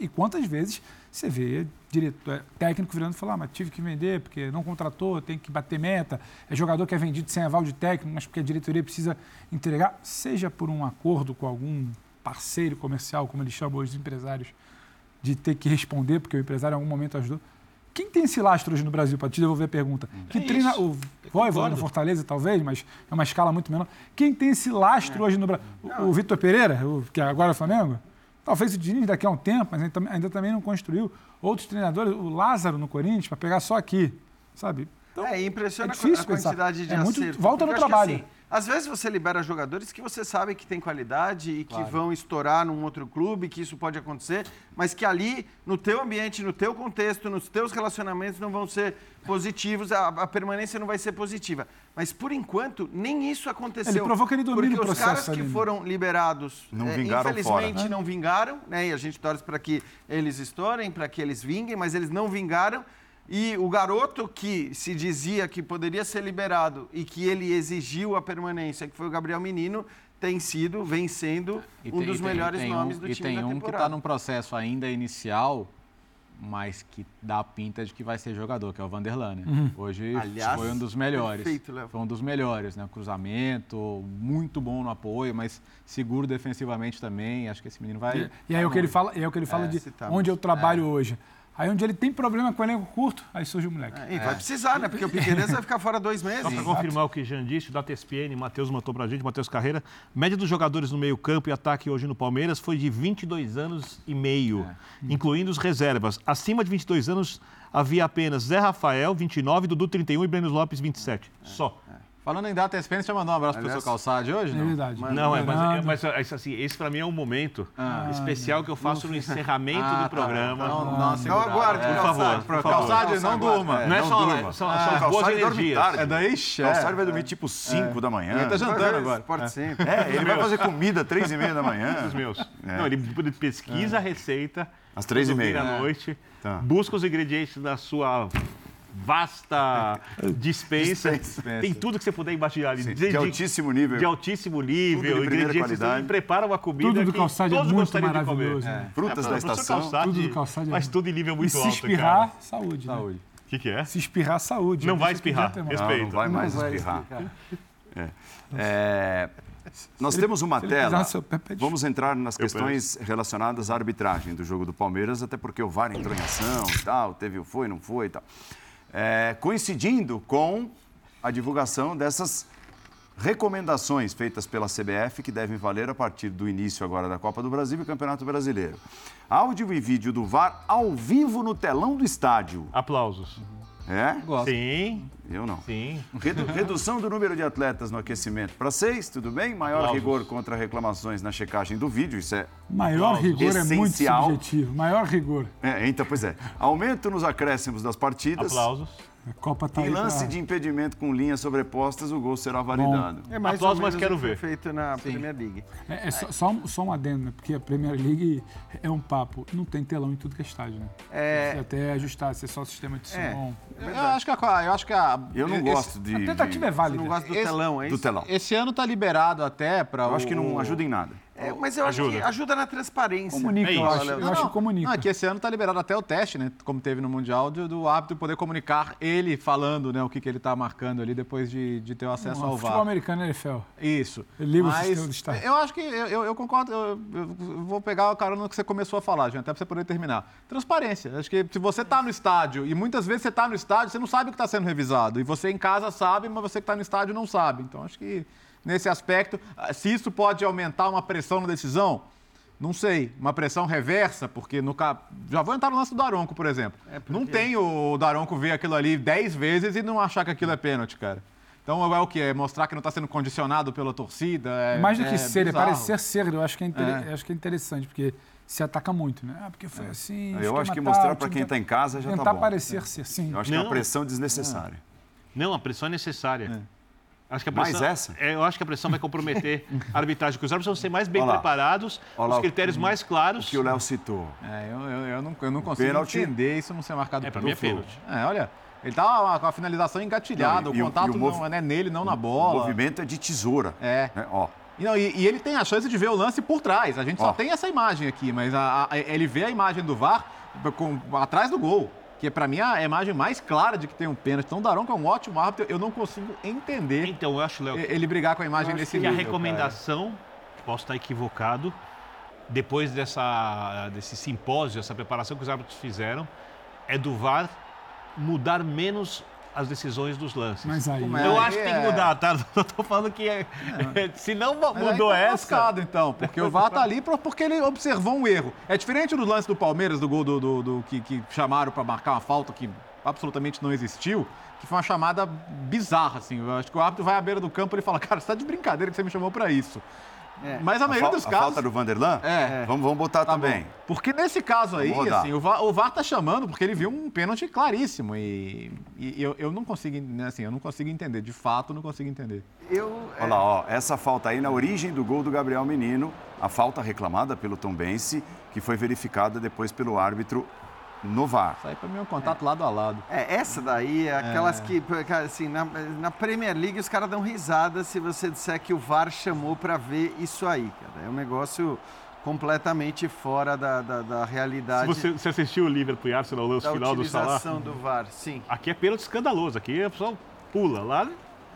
E quantas vezes você vê diretor, é, técnico virando e falar, ah, mas tive que vender porque não contratou, tem que bater meta, é jogador que é vendido sem aval de técnico, mas porque a diretoria precisa entregar, seja por um acordo com algum parceiro comercial, como eles chamam hoje os empresários, de ter que responder, porque o empresário em algum momento ajudou. Quem tem esse lastro hoje no Brasil, para te devolver a pergunta? É que treina isso. o Voivoda no Fortaleza, talvez, mas é uma escala muito menor. Quem tem esse lastro é. hoje no Brasil? O, o Vitor Pereira, o, que agora é o Flamengo? Talvez o Diniz daqui a um tempo, mas ainda, ainda também não construiu. Outros treinadores, o Lázaro no Corinthians, para pegar só aqui, sabe? Então, é, impressiona é a quantidade de é muito, acerto. Volta no trabalho. Assim, às vezes você libera jogadores que você sabe que tem qualidade e que claro. vão estourar num outro clube, que isso pode acontecer, mas que ali, no teu ambiente, no teu contexto, nos teus relacionamentos, não vão ser positivos, a, a permanência não vai ser positiva. Mas, por enquanto, nem isso aconteceu. Ele provou que ele domina porque o processo. os caras que foram liberados, não é, vingaram infelizmente, fora. não vingaram, né? E a gente torce para que eles estourem, para que eles vinguem, mas eles não vingaram. E o garoto que se dizia que poderia ser liberado e que ele exigiu a permanência, que foi o Gabriel Menino, tem sido, vem sendo um tem, dos melhores tem nomes um, do e time tem da um que está num processo ainda inicial, mas que dá a pinta de que vai ser jogador, que é o Vanderlane. Uhum. Hoje Aliás, foi um dos melhores. Perfeito, foi um dos melhores, né? Cruzamento, muito bom no apoio, mas seguro defensivamente também. Acho que esse menino vai. E, e aí é o que ele fala, é o que ele fala é, de onde eu trabalho é. hoje. Aí onde ele tem problema com o elenco curto, aí surge o moleque. É, e vai precisar, né? Porque o Piqueires vai ficar fora dois meses. Só para confirmar o que Jean disse, o TSPN, Matheus matou pra gente, Matheus Carreira. Média dos jogadores no meio campo e ataque hoje no Palmeiras foi de 22 anos e meio, é. incluindo os reservas. Acima de 22 anos havia apenas Zé Rafael, 29, Dudu, 31 e Breno Lopes, 27. É. Só. É. Falando em data ESPN, você mandou um abraço para o seu calçado hoje? Não, é verdade. Mas, não, é, mas, mas, mas, assim, esse para mim é um momento ah, especial que eu faço no encerramento ah, do tá. programa. Não, não, não, não aguarde, por favor. Por Calçado, não durma. não é só durma. São, ah, são boas energias. É daí, chefe. Calçado vai dormir tipo 5 da manhã. Ele tá jantando agora. Pode ser. É, ele vai fazer comida 3 e meia da manhã. Os meus. Não, ele pesquisa a receita. Às 3 e meia. da noite. Tá. Busca os ingredientes da sua vasta dispensa. dispensa. Tem tudo que você puder imaginar ali. De, de, altíssimo nível. De altíssimo nível. Tudo de primeira qualidade. prepara uma comida tudo do calçado todos é muito maravilhoso. É. Frutas é, da estação. Calçade, tudo do calçado é mas tudo em nível muito e se alto, espirrar, cara. saúde. Né? Saúde. O que, que, é? Se espirrar, saúde. Não vai espirrar, respeito. Não, não vai mais não espirrar. Vai é. É, nós temos uma tela. Vamos entrar nas questões relacionadas à arbitragem do jogo do Palmeiras, até porque o VAR entrou em ação e tal, teve o foi, não foi e tal. É, coincidindo com a divulgação dessas recomendações feitas pela CBF que devem valer a partir do início agora da Copa do Brasil e Campeonato Brasileiro. Áudio e vídeo do VAR ao vivo no telão do estádio. Aplausos. É? Gosto. Sim. Eu não. Sim. Redu redução do número de atletas no aquecimento para seis, tudo bem? Maior Aplausos. rigor contra reclamações na checagem do vídeo, isso é Maior rigor essencial. é muito subjetivo. Maior rigor. É, então, pois é. Aumento nos acréscimos das partidas. Aplausos. A Copa tá Em lance pra- de impedimento com linhas sobrepostas, o gol será validado. É mais Aplausos, ou mas quero o que ver. feito na Premier League. É, é só, só, um, só um adendo, né? Porque a Premier League é um papo. Não tem telão em tudo que é estádio, né? É. Se até ajustar, se é só sistema de É. som. Eu acho que a. Eu, acho que a, Eu não esse- gosto de. A tentativa é de- válida. Você não gosta do Esse- telão, é do isso? telão. Esse ano tá liberado até para. Eu acho que não ajuda em nada. É, mas eu acho que Ajuda. ajuda na transparência. Comunica, É eu acho. Eu acho que comunica. Não, que esse ano tá liberado até o teste, né? Como teve no Mundial, do, do árbitro poder comunicar ele falando, né, o que, que ele tá marcando ali depois de, de ter o acesso Não, ao futebol VAR. americano é NFL. Isso. Ele liga o Mas sistema do estádio. Eu acho que eu, eu- eu concordo, eu, eu vou pegar o carona que você começou a falar, gente, até para você poder terminar. Transparência. Acho que se você tá no estádio, e muitas vezes você tá no estádio, você não sabe o que está sendo revisado. E você em casa sabe, mas você que está no estádio não sabe. Então acho que nesse aspecto, ah, se isso pode aumentar uma pressão na decisão, não sei. Uma pressão reversa, porque no ca... Já vou entrar no lance do Daronco, por exemplo. Não tem o Daronco ver aquilo ali 10 vezes e não achar que aquilo é pênalti, cara. Então é o que? É mostrar que não está sendo condicionado pela torcida? É, Mais do que é ser, é parecer ser. Eu acho que é, inter- É. eu acho que é interessante, porque se ataca muito, né? Ah, porque foi assim. Eu acho que mostrar para quem tá- está em casa já Tentar tá bom. parecer ser, sim. Eu acho que é Não. uma pressão desnecessária. Não, a pressão é necessária. Acho que a Mais pressão, essa? É, eu acho que a pressão vai comprometer a arbitragem, que os árbitros vão ser mais bem Olha lá. preparados, Olha lá os o- critérios mais O claros. que o Léo citou. É, eu, eu, eu não, eu não consigo Pênalti. entender isso não ser marcado É, pra pelo mim é pênalti. É, olha, ele tá com a finalização engatilhada, Não, e- e o o- contato e o movi- não é nele, não na O bola. movimento é de tesoura. É. né? Ó, E, não, e- e ele tem a chance de ver o lance por trás. A gente Ó. só tem essa imagem aqui, mas a- a- ele vê a imagem do VAR com- atrás do gol. Que pra mim é a imagem mais clara de que tem um pênalti. Então o Daronco é um ótimo árbitro, eu não consigo entender Então, eu acho, Léo, ele brigar com a imagem Eu acho desse que a nível, recomendação, posso estar equivocado, depois dessa, desse simpósio, essa preparação que os árbitros fizeram, é do VAR mudar menos as decisões dos lances. Mas aí. É? eu acho que tem que é- mudar, tá? Não tô falando que é. Se não mudou tá essa. lascado, então, porque o VAR tá ali por- porque ele observou um erro. É diferente do lance do Palmeiras, do gol do, do- do- que, que chamaram para marcar uma falta que absolutamente não existiu, que foi uma chamada bizarra, assim. Eu acho que o árbitro vai à beira do campo e ele fala, cara, você tá de brincadeira que você me chamou para isso. Mas a, a, maioria fal- dos a casos... falta do Vanderlan? É. Vamos, vamos botar Tá também. bom. Porque nesse caso aí, assim, o VAR, o VAR tá chamando porque ele viu um pênalti claríssimo e, e eu, eu não consigo, né, assim, eu não consigo entender, de fato, não consigo entender. Eu, Olha lá, ó, essa falta aí na origem do gol do Gabriel Menino, a falta reclamada pelo Tom Bense, que foi verificada depois pelo árbitro no VAR. Isso aí pra mim é um contato lado a lado. É, essa daí é aquelas que, cara, assim, na, na Premier League os caras dão risada se você disser que o VAR chamou pra ver isso aí, cara. É um negócio completamente fora da, da, da Se realidade você, você assistiu o Liverpool e Arsenal, o lance da final do Salah, utilização do VAR, sim. aqui é pênalti escandaloso. Aqui a pessoa pula. Lá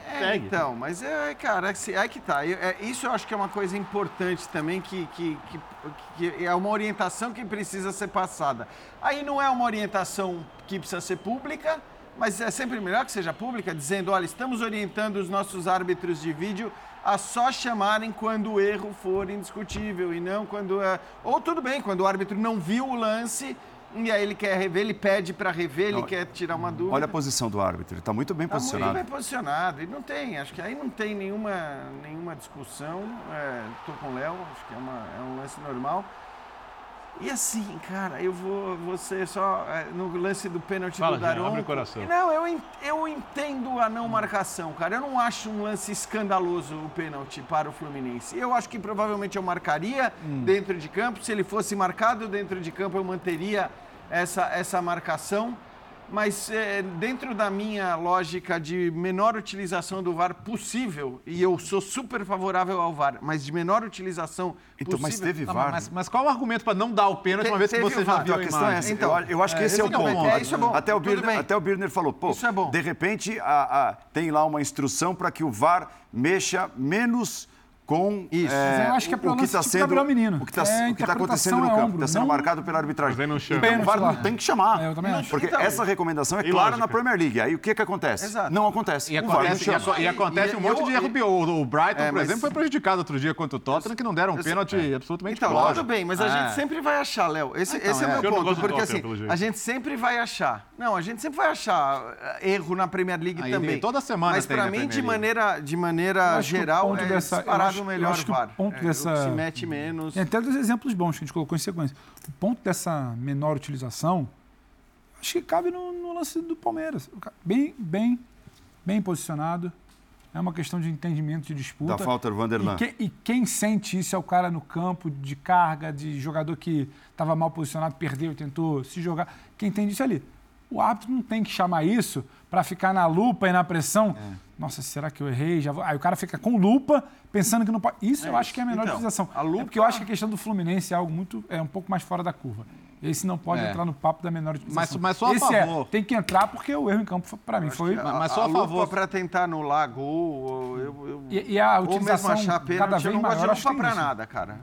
É, segue. então, mas é, cara, aí que tá. Eu- é, isso eu acho que é uma coisa importante também, que, que, que, que é uma orientação que precisa ser passada. Aí não é uma orientação que precisa ser pública, mas é sempre melhor que seja pública, dizendo, olha, estamos orientando os nossos árbitros de vídeo a só chamarem quando o erro for indiscutível e não quando é... Ou tudo bem, quando o árbitro não viu o lance e aí ele quer rever, ele pede para rever, ele Não, quer tirar uma dúvida. Olha a posição do árbitro, ele está muito bem Tá muito posicionado. bem posicionado. E não tem, acho que aí não tem nenhuma, nenhuma discussão. É, tô com o Léo, acho que é, uma, é um lance normal. E assim, cara, eu vou você só é, no lance do pênalti Fala, do abre o coração. Não, eu, eu entendo a não marcação, cara. Eu não acho um lance escandaloso o pênalti para o Fluminense. Eu acho que provavelmente eu marcaria Hum. dentro de campo. Se ele fosse marcado dentro de campo, eu manteria essa, essa marcação. Mas é, dentro da minha lógica de menor utilização do VAR possível, e eu sou super favorável ao VAR, mas de menor utilização Então, mas possível- teve Tá, VAR. mas, mas qual o argumento para não dar o pênalti Te- uma vez que você já viu Então, a a questão é essa. Então, eu, eu acho que é, esse é o então, ponto. é, isso é bom. Até o Birner, até o Birner falou, pô, Isso é bom. de repente a- a- tem lá uma instrução para que o VAR mexa menos com Isso. É, eu acho que é o que está sendo Gabriel Menino. o que está é, tá acontecendo no é campo, está sendo não... marcado pela arbitragem. Não chama. O VAR não tem que chamar. É, eu também acho. Porque então, essa recomendação é clara na Premier League. Aí o que que acontece? Exato. Não acontece. E acontece, e, e acontece um monte de erro O Brighton, é, por exemplo, foi prejudicado outro dia contra o Tottenham, que não deram um pênalti é. absolutamente então, claro. Tudo bem, mas a gente sempre vai achar, Léo. Esse, então, esse é o meu ponto. Porque assim, a gente sempre vai achar. Não, a gente sempre vai achar erro na Premier League também. Toda semana Mas para mim, de maneira geral, é disparado o melhor VAR ponto é, dessa. Se mete menos. Tem até dos exemplos bons que a gente colocou em sequência. O ponto dessa menor utilização, acho que cabe no, no lance do Palmeiras. Bem, bem, bem posicionado. É uma questão de entendimento de disputa. Da falta do Vanderlan. E, que, e, quem sente isso é o cara no campo, de carga, de jogador que estava mal posicionado, perdeu, tentou se jogar. Quem entende isso é ali. O árbitro não tem que chamar isso para ficar na lupa e na pressão. É. Nossa, será que eu errei? Já vou... Aí o cara fica com lupa, pensando que não pode. Isso é eu acho que é a menor então, utilização. A lupa... É porque eu acho que a questão do Fluminense é algo muito. é um pouco mais fora da curva. Esse não pode é. entrar no papo da menor utilização. Mas, mas só a Esse é, favor. É, tem que entrar porque o erro em campo, para mim, foi. A, mas só a, a favor. para tentar anular gol. Eu, eu, e, e, a utilização ou mesmo achar pênalti, cada vez eu não maior, gosto de lupa para nada, cara.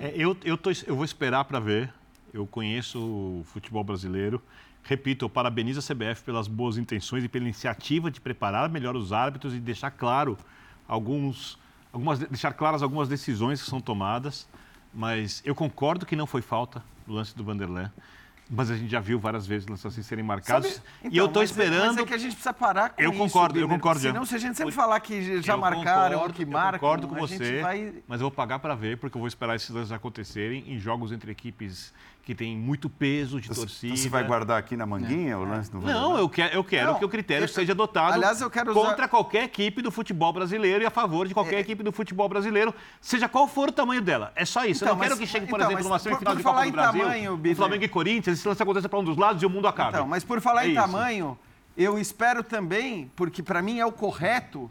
É, eu, eu, tô, eu vou esperar para ver. Eu conheço o futebol brasileiro. Repito, eu parabenizo a CBF pelas boas intenções e pela iniciativa de preparar melhor os árbitros e deixar claro alguns, algumas, deixar claras algumas decisões que são tomadas. Mas eu concordo que não foi falta no lance do Vanderlei. Mas a gente já viu várias vezes lances assim serem marcados. Sabe, então, e eu estou esperando. É, mas é que a gente precisa parar com eu isso. Concordo, eu concordo, Senão, se a gente sempre falar que já eu marcaram, concordo, que marcam. Eu concordo com você, vai... mas eu vou pagar para ver, porque eu vou esperar esses lances acontecerem em jogos entre equipes que tem muito peso de torcida. Você vai guardar aqui na manguinha é. o lance do Não, eu quero, eu quero não, que o critério eu, seja adotado aliás, eu quero usar... contra qualquer equipe do futebol brasileiro e a favor de qualquer é... equipe do futebol brasileiro, seja qual for o tamanho dela. É só isso. Então, eu não mas, quero que chegue, por então, exemplo, numa semifinal de Copa do Brasil, tamanho, Flamengo e Corinthians, esse lance aconteça para um dos lados e o mundo acaba. Então, mas por falar é em isso. tamanho, eu espero também, porque para mim é o correto,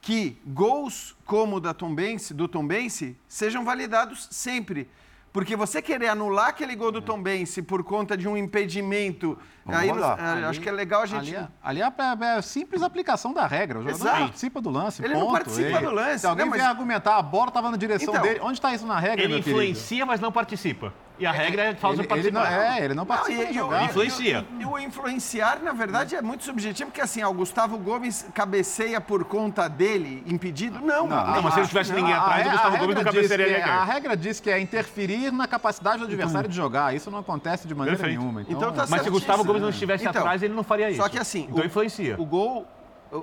que gols como o da Tombense, do Tombense sejam validados sempre. Porque você querer anular aquele gol do Tom Bense por conta de um impedimento, aí nos, ali, acho que é legal a gente. Ali, ali é, a, é simples aplicação da regra. O jogador Exato. participa do lance. Ele ponto. não participa ele, do lance. Se alguém não, mas... vier argumentar, a bola estava na direção então, dele. Onde está isso na regra? Ele influencia, mas não participa. E a regra é de participar. Ele não, é, ele não participa não, e, jogada. Influencia. E, o influenciar, na verdade, é muito subjetivo, porque assim, o Gustavo Gomes cabeceia por conta dele, impedido? Não. Não, não mas se não tivesse ninguém atrás, o Gustavo Gomes não cabecearia ninguém. A regra diz que é interferir na capacidade do adversário de jogar. Isso não acontece de maneira Perfeito. nenhuma. Então, então tá mas se o Gustavo Gomes não estivesse então, atrás, ele não faria isso. Só que assim... Então o, influencia. O gol...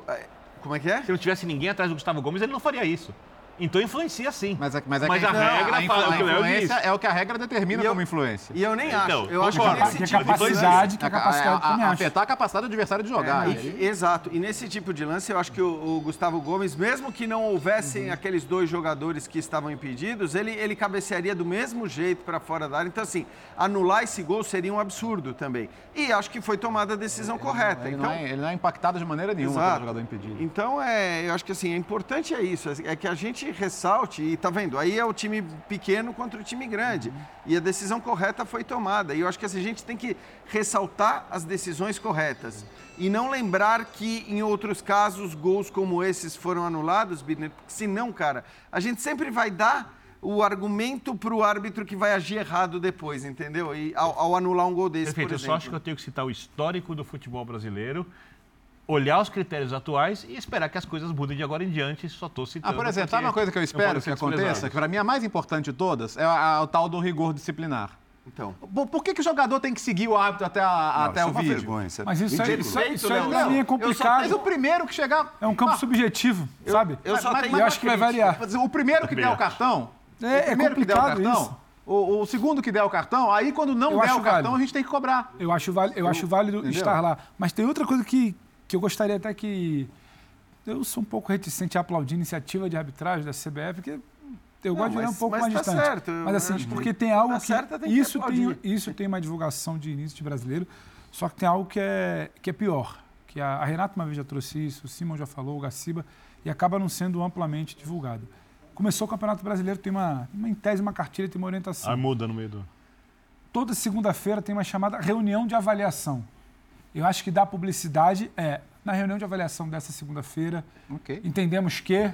É, como é que é? Se não tivesse ninguém atrás do Gustavo Gomes, ele não faria isso. Então influencia sim. Mas, é mas, é mas a, regra a, fala, a influência é o que a regra determina como influência. E eu nem acho. Então, eu acho que, nesse que tipo capacidade, que a capacidade a, a, afetar a capacidade do adversário de jogar. É, e, exato. E nesse tipo de lance, eu acho que o, o Gustavo Gomes, mesmo que não houvessem uhum. aqueles dois jogadores que estavam impedidos, ele, ele cabecearia do mesmo jeito para fora da área. Então, assim, anular esse gol seria um absurdo também. E acho que foi tomada a decisão ele, correta. Ele, então, não é, ele não é impactado de maneira nenhuma pelo jogador impedido. Então, é, eu acho que assim, é importante é isso, é que a gente ressalte e tá vendo? Aí é o time pequeno contra o time grande. Uhum. E a decisão correta foi tomada. E eu acho que a gente tem que ressaltar as decisões corretas. E não lembrar que em outros casos gols como esses foram anulados, Birner, porque senão, cara, a gente sempre vai dar o argumento para o árbitro que vai agir errado depois, entendeu? E ao, ao anular um gol desse, Perfeito, por exemplo. eu só acho que eu tenho que citar o histórico do futebol brasileiro olhar os critérios atuais e esperar que as coisas mudem de agora em diante. Só estou citando. Ah, por exemplo, sabe uma coisa que eu espero que aconteça? Que para mim é a mais importante de todas é a, o tal do rigor disciplinar. Então. Por, por, que, que o jogador tem que seguir o hábito até, a, não, até o vídeo? Vergonha, é mas isso, aí, isso, isso aí pra mim é complicado. Mas o primeiro que chegar. É um campo ah, subjetivo, eu, sabe? Eu, só mas, tenho eu acho que vai variar. O primeiro que der o cartão. É, o primeiro é que der o cartão. O, o, segundo que der o cartão, aí quando não eu der o cartão, válido. a gente tem que cobrar. Eu acho, eu, eu acho válido entendeu? estar lá. Mas tem outra coisa que, que eu gostaria até que. Eu sou um pouco reticente a aplaudir a iniciativa de arbitragem da CBF, que eu não, gosto de ir um pouco mais tá distante. Certo, mas assim, porque tem algo tá que, certo, tem isso, tem, isso tem uma divulgação de início de brasileiro, só que tem algo que é, que é pior. Que a, a Renata uma vez já trouxe isso, o Simon já falou, o Gaciba, e acaba não sendo amplamente divulgado. Começou o Campeonato Brasileiro, tem uma, uma em tese, uma cartilha, tem uma orientação. Aí muda no meio do. Toda segunda-feira tem uma chamada reunião de avaliação. Eu acho que dá publicidade é na reunião de avaliação dessa segunda-feira. Okay. Entendemos que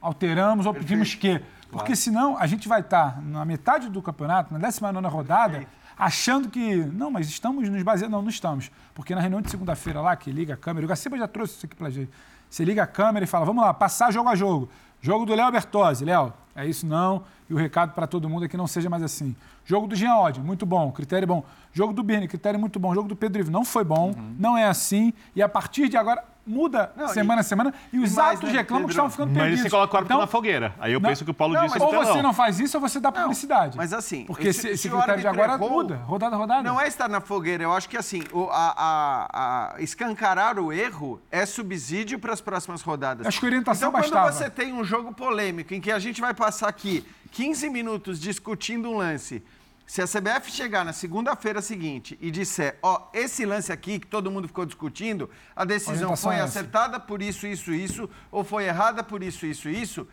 alteramos ou pedimos que. Porque senão a gente vai estar na metade do campeonato, na 19 rodada, achando que. Não, mas estamos nos baseando. Não, não estamos. Porque na reunião de segunda-feira lá, que liga a câmera, o Gaciba já trouxe isso aqui pra gente. Você liga a câmera e fala: vamos lá, passar jogo a jogo. Jogo do Léo Bertozzi. Léo, é isso não. E o recado para todo mundo é que não seja mais assim. Jogo do Jean Odd, muito bom, critério bom. Jogo do Birne, critério muito bom. Jogo do Pedro Ivo, não foi bom, uhum. não é assim. E a partir de agora, muda não, semana e, a semana e os mais, atos né, reclamam que estavam ficando perdidos. Mas você coloca o árbitro então, na fogueira. Aí eu não, penso que o Paulo não, disse... Ou você não. não faz isso ou você dá publicidade. mas assim... Porque esse, esse critério de agora errou, muda, rodada a rodada. Não é estar na fogueira. Eu acho que assim, o, a, a, a escancarar o erro é subsídio para as próximas rodadas. Acho que a orientação então, bastava. quando você tem um jogo polêmico em que a gente vai passar aqui 15 minutos discutindo um lance se a CBF chegar na segunda-feira seguinte e disser, ó, esse lance aqui que todo mundo ficou discutindo, a decisão foi é acertada por isso, isso, isso, ou foi errada por isso, isso, isso,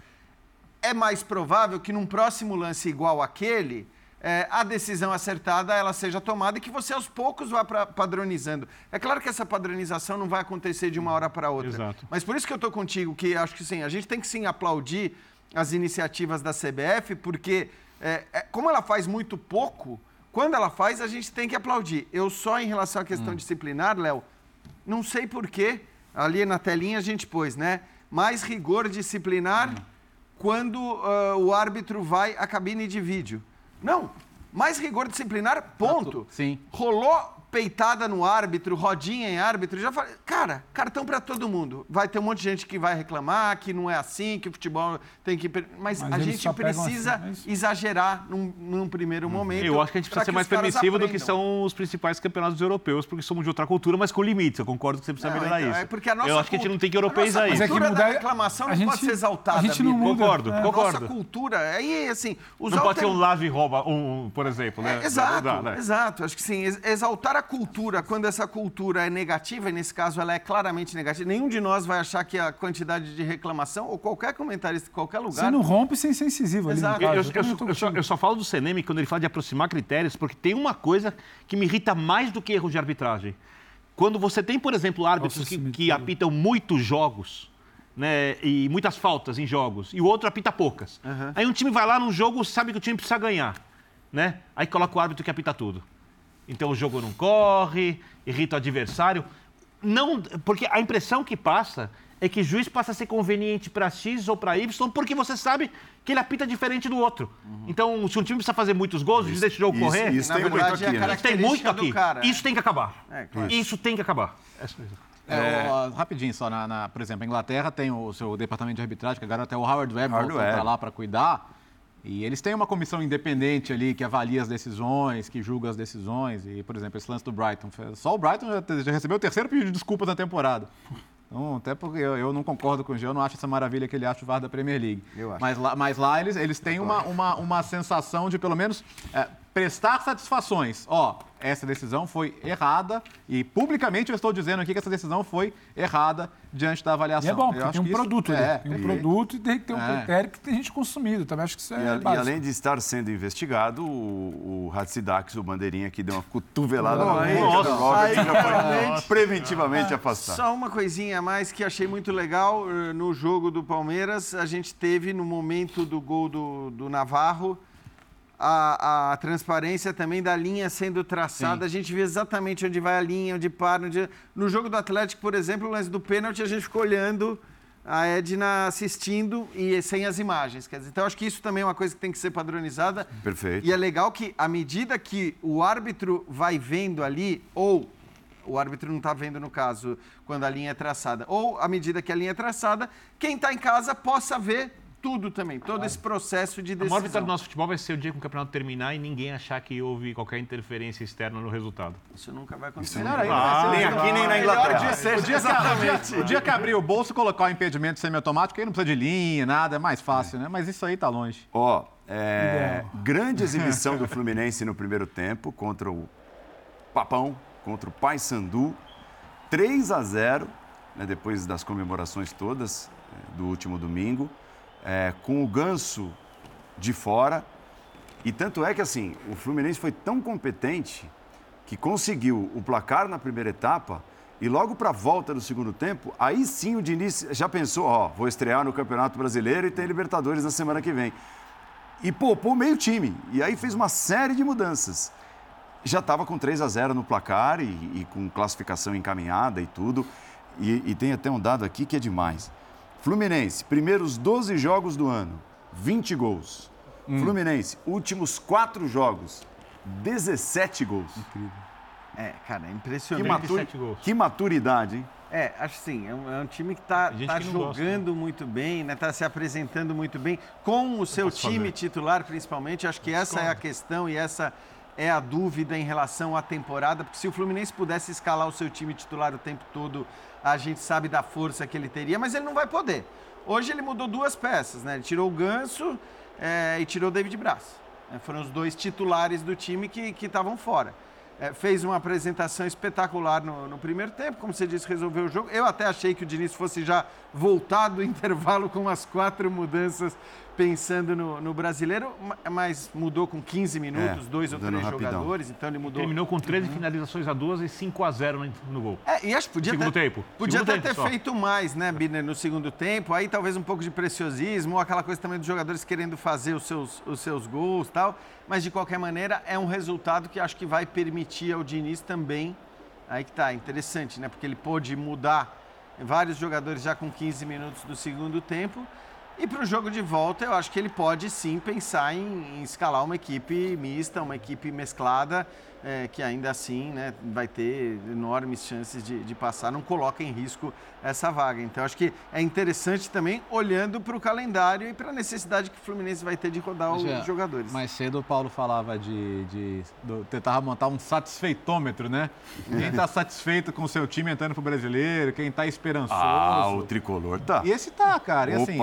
é mais provável que num próximo lance igual aquele, é, a decisão acertada ela seja tomada e que você aos poucos vá pra, padronizando. É claro que essa padronização não vai acontecer de uma hora para outra. Exato. Mas por isso que eu estou contigo, que acho que sim, a gente tem que sim aplaudir as iniciativas da CBF, porque é, é, como ela faz muito pouco, quando ela faz, a gente tem que aplaudir. Eu só, em relação à questão hum. disciplinar, Léo, não sei porquê, ali na telinha a gente pôs, né? Mais rigor disciplinar hum. quando uh, o árbitro vai à cabine de vídeo. Não, mais rigor disciplinar, ponto. Sim. Rolou peitada no árbitro, rodinha em árbitro, já falei, cara, cartão para todo mundo. Vai ter um monte de gente que vai reclamar que não é assim, que o futebol tem que. Mas, Mas a gente precisa assim, é exagerar num, num primeiro hum. momento. Eu acho que a gente precisa ser mais permissivo do que são os principais campeonatos europeus, porque somos de outra cultura, mas com limites. Eu concordo que você precisa não, melhorar então, isso. É porque a nossa Eu acho que a gente não tem que europeizar isso. Mas é que mudar... reclamação não gente, pode ser exaltada. A gente não muda. Concordo, é. concordo. Nossa cultura, aí assim... Não pode ser um lave rouba, um, por exemplo, né? É, exato, dá, né? exato. Acho que sim, exaltar a cultura quando essa cultura é negativa, e nesse caso ela é claramente negativa, nenhum de nós vai achar que a quantidade de reclamação, ou qualquer comentarista em qualquer lugar. Você não rompe sem ser incisivo ali. Exato. Eu, eu, eu, eu, só, eu só falo do Seneme quando ele fala de aproximar critérios, porque tem uma coisa que me irrita mais do que erros de arbitragem. Quando você tem, por exemplo, árbitros que, que apitam muitos jogos. Né, e muitas faltas em jogos, e o outro apita poucas. Uhum. Aí um time vai lá num jogo, sabe que o time precisa ganhar. Né? Aí coloca o árbitro que apita tudo. Então o jogo não corre, irrita o adversário. Não, porque a impressão que passa é que o juiz passa a ser conveniente para X ou para Y, porque você sabe que ele apita diferente do outro. Uhum. Então, se um time precisa fazer muitos gols, o juiz deixa o jogo isso, correr. Isso, tem muito aqui. Né? Tem muito aqui. Cara, isso é. tem que acabar. É, claro. Isso tem que acabar. É, é, rapidinho só, na, na, por exemplo, a Inglaterra tem o seu departamento de arbitragem, que agora até o Howard Webb voltou para lá para cuidar. E eles têm uma comissão independente ali que avalia as decisões, que julga as decisões. E, por exemplo, esse lance do Brighton. Só o Brighton já, já recebeu o terceiro pedido de desculpa na temporada. Então, até porque eu, eu, não concordo com o Gil, eu não acho essa maravilha que ele acha o VAR da Premier League. Mas lá, mas lá eles, eles têm uma, uma, uma sensação de, pelo menos, é, prestar satisfações. Ó, essa decisão foi errada e publicamente eu estou dizendo aqui que essa decisão foi errada diante da avaliação. E é bom, porque tem um produto ali. É, tem um e... produto e tem que ter um é. critério que tem gente consumido. Também acho que isso é e, e além de estar sendo investigado, o, o Hatsidax, o bandeirinha que deu uma cotovelada na nossa, nossa, já foi preventivamente ah, afastado. Só uma coisinha a mais que achei muito legal eh, no jogo do Palmeiras, a gente teve no momento do gol do, do Navarro, a, a, transparência também da linha sendo traçada. Sim. A gente vê exatamente onde vai a linha, onde para. Onde... No jogo do Atlético, por exemplo, lance do pênalti, a gente ficou olhando a Edna assistindo e sem as imagens. Quer dizer, então, acho que isso também é uma coisa que tem que ser padronizada. Perfeito. E é legal que, à medida que o árbitro vai vendo ali, ou o árbitro não está vendo no caso, quando a linha é traçada, ou à medida que a linha é traçada, quem está em casa possa ver tudo também, todo esse processo de decisão. A maior vitória do nosso futebol vai ser o dia que o campeonato terminar e ninguém achar que houve qualquer interferência externa no resultado. Isso nunca vai acontecer. Não, nem aqui, nem na Inglaterra. O dia, o, dia que, o dia que abrir o bolso e colocar o impedimento semiautomático, aí não precisa de linha, nada, é mais fácil, né? Mas isso aí tá longe. Ó, oh, é, grande exibição do Fluminense no primeiro tempo contra o Papão, contra o Paysandu. 3 a 0, né, depois das comemorações todas é, do último domingo é, com o Ganso de fora. E tanto é que assim, o Fluminense foi tão competente que conseguiu o placar na primeira etapa E logo para a volta do segundo tempo, aí sim o Diniz já pensou, ó, vou estrear no Campeonato Brasileiro e tem Libertadores na semana que vem. E poupou meio time. E aí fez uma série de mudanças. Já estava com 3 a 0 no placar e, e com classificação encaminhada e tudo. E, e, tem até um dado aqui que é demais. Fluminense, primeiros 12 jogos do ano, 20 gols. Hum. Fluminense, últimos quatro jogos, 17 gols. Incrível. É, cara, é impressionante. Que, maturi... que maturidade, hein? É, acho sim. É um, é um time que está tá jogando gosta, né? muito bem, está né? Tá se apresentando muito bem, com o seu time fazer. titular, principalmente. Acho que essa é a questão e essa é a dúvida em relação à temporada, porque se o Fluminense pudesse escalar o seu time titular o tempo todo, a gente sabe da força que ele teria, mas ele não vai poder. Hoje ele mudou duas peças, né? Ele tirou o Ganso é, e tirou o David Braz. É, foram os dois titulares do time que estavam fora é, fez uma apresentação espetacular no, no, primeiro tempo, como você disse, resolveu o jogo. Eu até achei que o Diniz fosse já voltar do intervalo com as quatro mudanças pensando no, no, brasileiro, mas mudou com 15 minutos, é, dois ou três rapidão. jogadores, então ele mudou. Terminou com 13 uhum. finalizações a duas e 5 a 0 no, no gol. É, e acho que podia segundo ter, tempo. Podia segundo até tempo ter só. feito mais, né, Biner, no segundo tempo. Aí talvez um pouco de preciosismo, ou aquela coisa também dos jogadores querendo fazer os seus, os seus gols tal. Mas de qualquer maneira é um resultado que acho que vai permitir ao Diniz também. Aí que tá, interessante, né? Porque ele pôde mudar vários jogadores já com 15 minutos do segundo tempo e para o jogo de volta, eu acho que ele pode sim pensar em, em escalar uma equipe mista, uma equipe mesclada, é, que ainda assim né, vai ter enormes chances de, de, passar, não coloca em risco essa vaga. Então, acho que é interessante também olhando para o calendário e para a necessidade que o Fluminense vai ter de rodar os jogadores. Mais cedo o Paulo falava de, de, de tentar montar um satisfeitômetro, né? Quem está satisfeito com o seu time entrando para o brasileiro, quem está esperançoso. Ah, o tricolor tá. E esse tá, cara. E assim,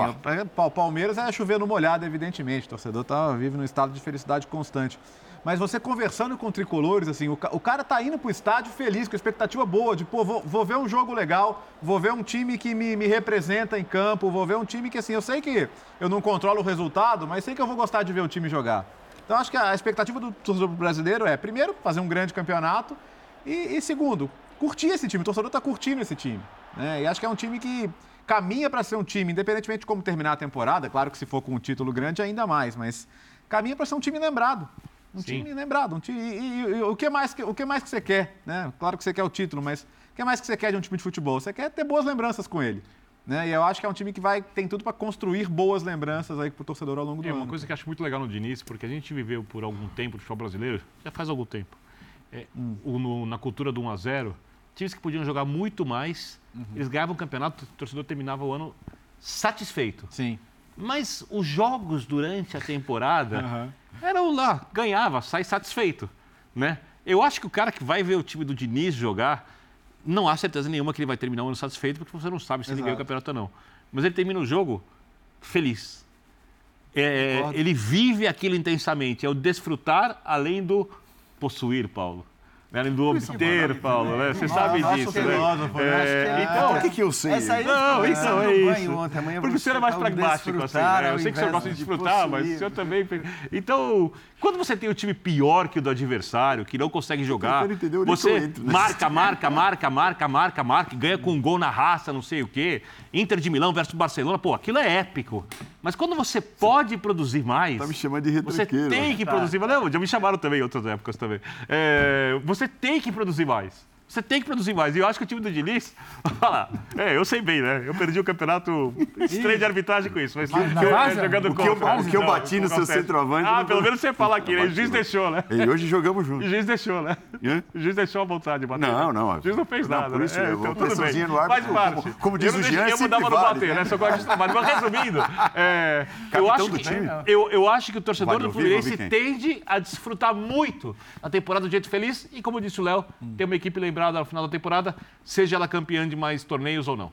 o Palmeiras é chover no molhado, evidentemente. O torcedor tá, vive num estado de felicidade constante. Mas você conversando com tricolores, assim, o, o cara tá indo pro estádio feliz, com expectativa boa, de, pô, vou, vou ver um jogo legal, vou ver um time que me, me, representa em campo, vou ver um time que, assim, eu sei que eu não controlo o resultado, mas sei que eu vou gostar de ver o time jogar. Então, acho que a expectativa do torcedor brasileiro é, primeiro, fazer um grande campeonato e, e segundo, curtir esse time. O torcedor está curtindo esse time. Né? E acho que é um time que caminha para ser um time, independentemente de como terminar a temporada, claro que se for com um título grande, ainda mais, mas caminha para ser um time lembrado. Um Sim. time lembrado. Um time, e, e, e, o, que mais, o que mais que você quer? Né? Claro que você quer o título, mas o que mais que você quer de um time de futebol? Você quer ter boas lembranças com ele. Né? E eu acho que é um time que vai tem tudo para construir boas lembranças aí para o torcedor ao longo do é, ano. Uma coisa que eu acho muito legal no Diniz, porque a gente viveu por algum tempo o futebol brasileiro, já faz algum tempo, é, hum. o, no, na cultura do 1 a 0 times que podiam jogar muito mais, uhum. eles ganhavam o campeonato, o torcedor terminava o ano satisfeito. Sim. Mas os jogos durante a temporada uhum. Eram lá, ganhava, sai satisfeito, né? Eu acho que o cara que vai ver o time do Diniz jogar, não há certeza nenhuma que ele vai terminar o ano satisfeito, porque você não sabe se Exato. ele ganhou o campeonato ou não. Mas ele termina o jogo feliz. É, ele vive aquilo intensamente, é o desfrutar além do possuir, Paulo. Era do obter, Paulo, né? Você sabe disso, né? Filósofo, né? É, então, o que, que eu sei? Essa aí não, isso é isso. Ontem, Porque o senhor é mais pragmático, assim, né? Eu sei que o senhor gosta de desfrutar, mas o senhor também... Então, quando você tem um time pior que o do adversário, que não consegue jogar, você marca, marca, marca, marca, marca, marca, ganha com um gol na raça, não sei o quê. Inter de Milão versus Barcelona, pô, aquilo é épico. Mas quando você pode produzir mais... Tá me chamando de Você tem que produzir mais. Não, já me chamaram também em outras épocas também. É, você tem que produzir mais. Você tem que produzir mais. E eu acho que o time do Diniz. é, eu sei bem, né? Eu perdi o campeonato estranho de arbitragem com isso. Mas, mas que eu, jogando o que eu, o que eu bati no seu centroavante. Ah, pelo menos você fala aqui, né? O juiz deixou, né? E hoje jogamos juntos. O juiz deixou, né? O juiz deixou a vontade de bater. Não, não. O juiz não fez nada. Por isso, né? é, então, tudo bem. no ar. Faz parte. Como, como diz eu o Jean, Eu mudava no bater, né? Só gosto de trabalho. Mas resumindo, é, eu, acho que, eu, eu acho que o torcedor do Fluminense tende a desfrutar muito a temporada do jeito feliz. E como disse o Léo, tem uma equipe lembrada no final da temporada seja ela campeã de mais torneios ou não.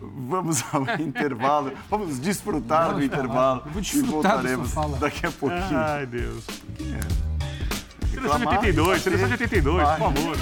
Vamos ao intervalo, vamos desfrutar Vamos do intervalo vou desfrutar e voltaremos daqui a pouquinho. Ai, Deus. É. Seleção de 82, seleção de 82, por favor.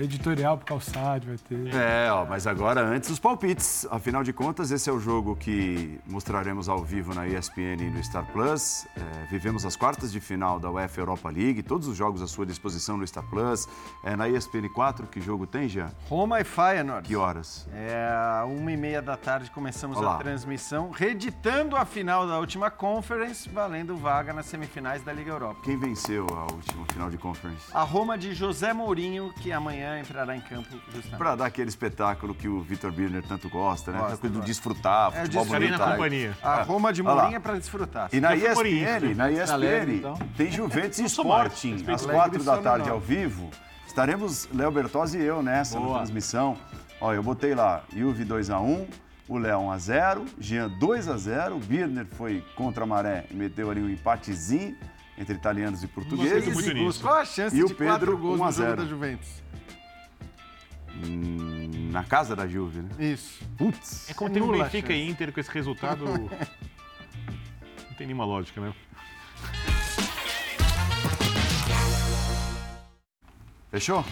Editorial pro calçado vai ter. É, ó, mas agora antes os palpites. Afinal de contas, esse é o jogo que mostraremos ao vivo na ESPN e no Star Plus. É, vivemos as quartas de final da UEFA Europa League, todos os jogos à sua disposição no Star Plus. É, na ESPN 4, que jogo tem, já? Roma e Feyenoord. Que horas? É, uma e meia da tarde começamos Olá. a transmissão, reeditando a final da última Conference, valendo vaga nas semifinais da Liga Europa. Quem venceu a última final de Conference? A Roma de José Mourinho, que amanhã entrará em campo justamente. Para dar aquele espetáculo que o Vitor Birner tanto gosta, né? Gosta, coisa do desfrutar, é, futebol bonito. na companhia. A Roma de Mourinho é para desfrutar. E na ESPN, na ESPN, Alegre, então. tem Juventus e Sporting, às quatro da tarde ao vivo. Estaremos Léo Bertozzi e eu nessa Boa. transmissão. Ó, eu botei lá, Juve 2x1, o Léo 1x0, Jean 2x0, o Birner foi contra a Maré e meteu ali um empatezinho entre italianos e portugueses. Muito nisso. Qual a chance e de o Pedro gols 1 a 0. da Juventus? Hum, na casa da Juve, né? Isso. Putz. É como tem um Benfica e Inter com esse resultado. não tem nenhuma lógica, né? Fechou?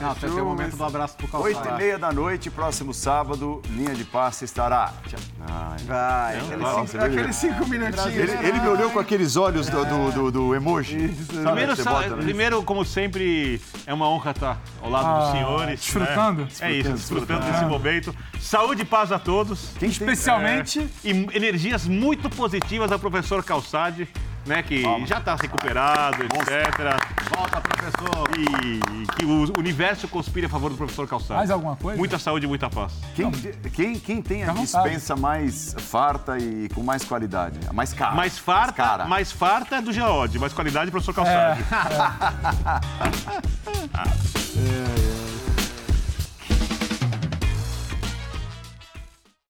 Não, até o momento do abraço pro Calçado. Oito e meia da noite, próximo sábado, linha de passe estará. Ai, Vai, aqueles, cinco minutinhos. Ele, ele, me olhou com aqueles olhos do, do, do, do emoji. Primeiro, bota, primeiro, como sempre, é uma honra estar ao lado ah, dos senhores. Desfrutando? Né? É isso, desfrutando desse momento. Saúde e paz a todos. Quem Especialmente. É, e energias muito positivas ao professor Calçade né, que Vamos. já está recuperado, etc. Volta, professor. E que o universo conspire a favor do professor Calçado. Mais alguma coisa? Muita saúde e muita paz. Quem, quem, quem tem a dispensa mais farta e com mais qualidade? Mais cara. Mais farta, mais, cara. mais farta é do Geode, mais qualidade, professor Calçado. É. é, é.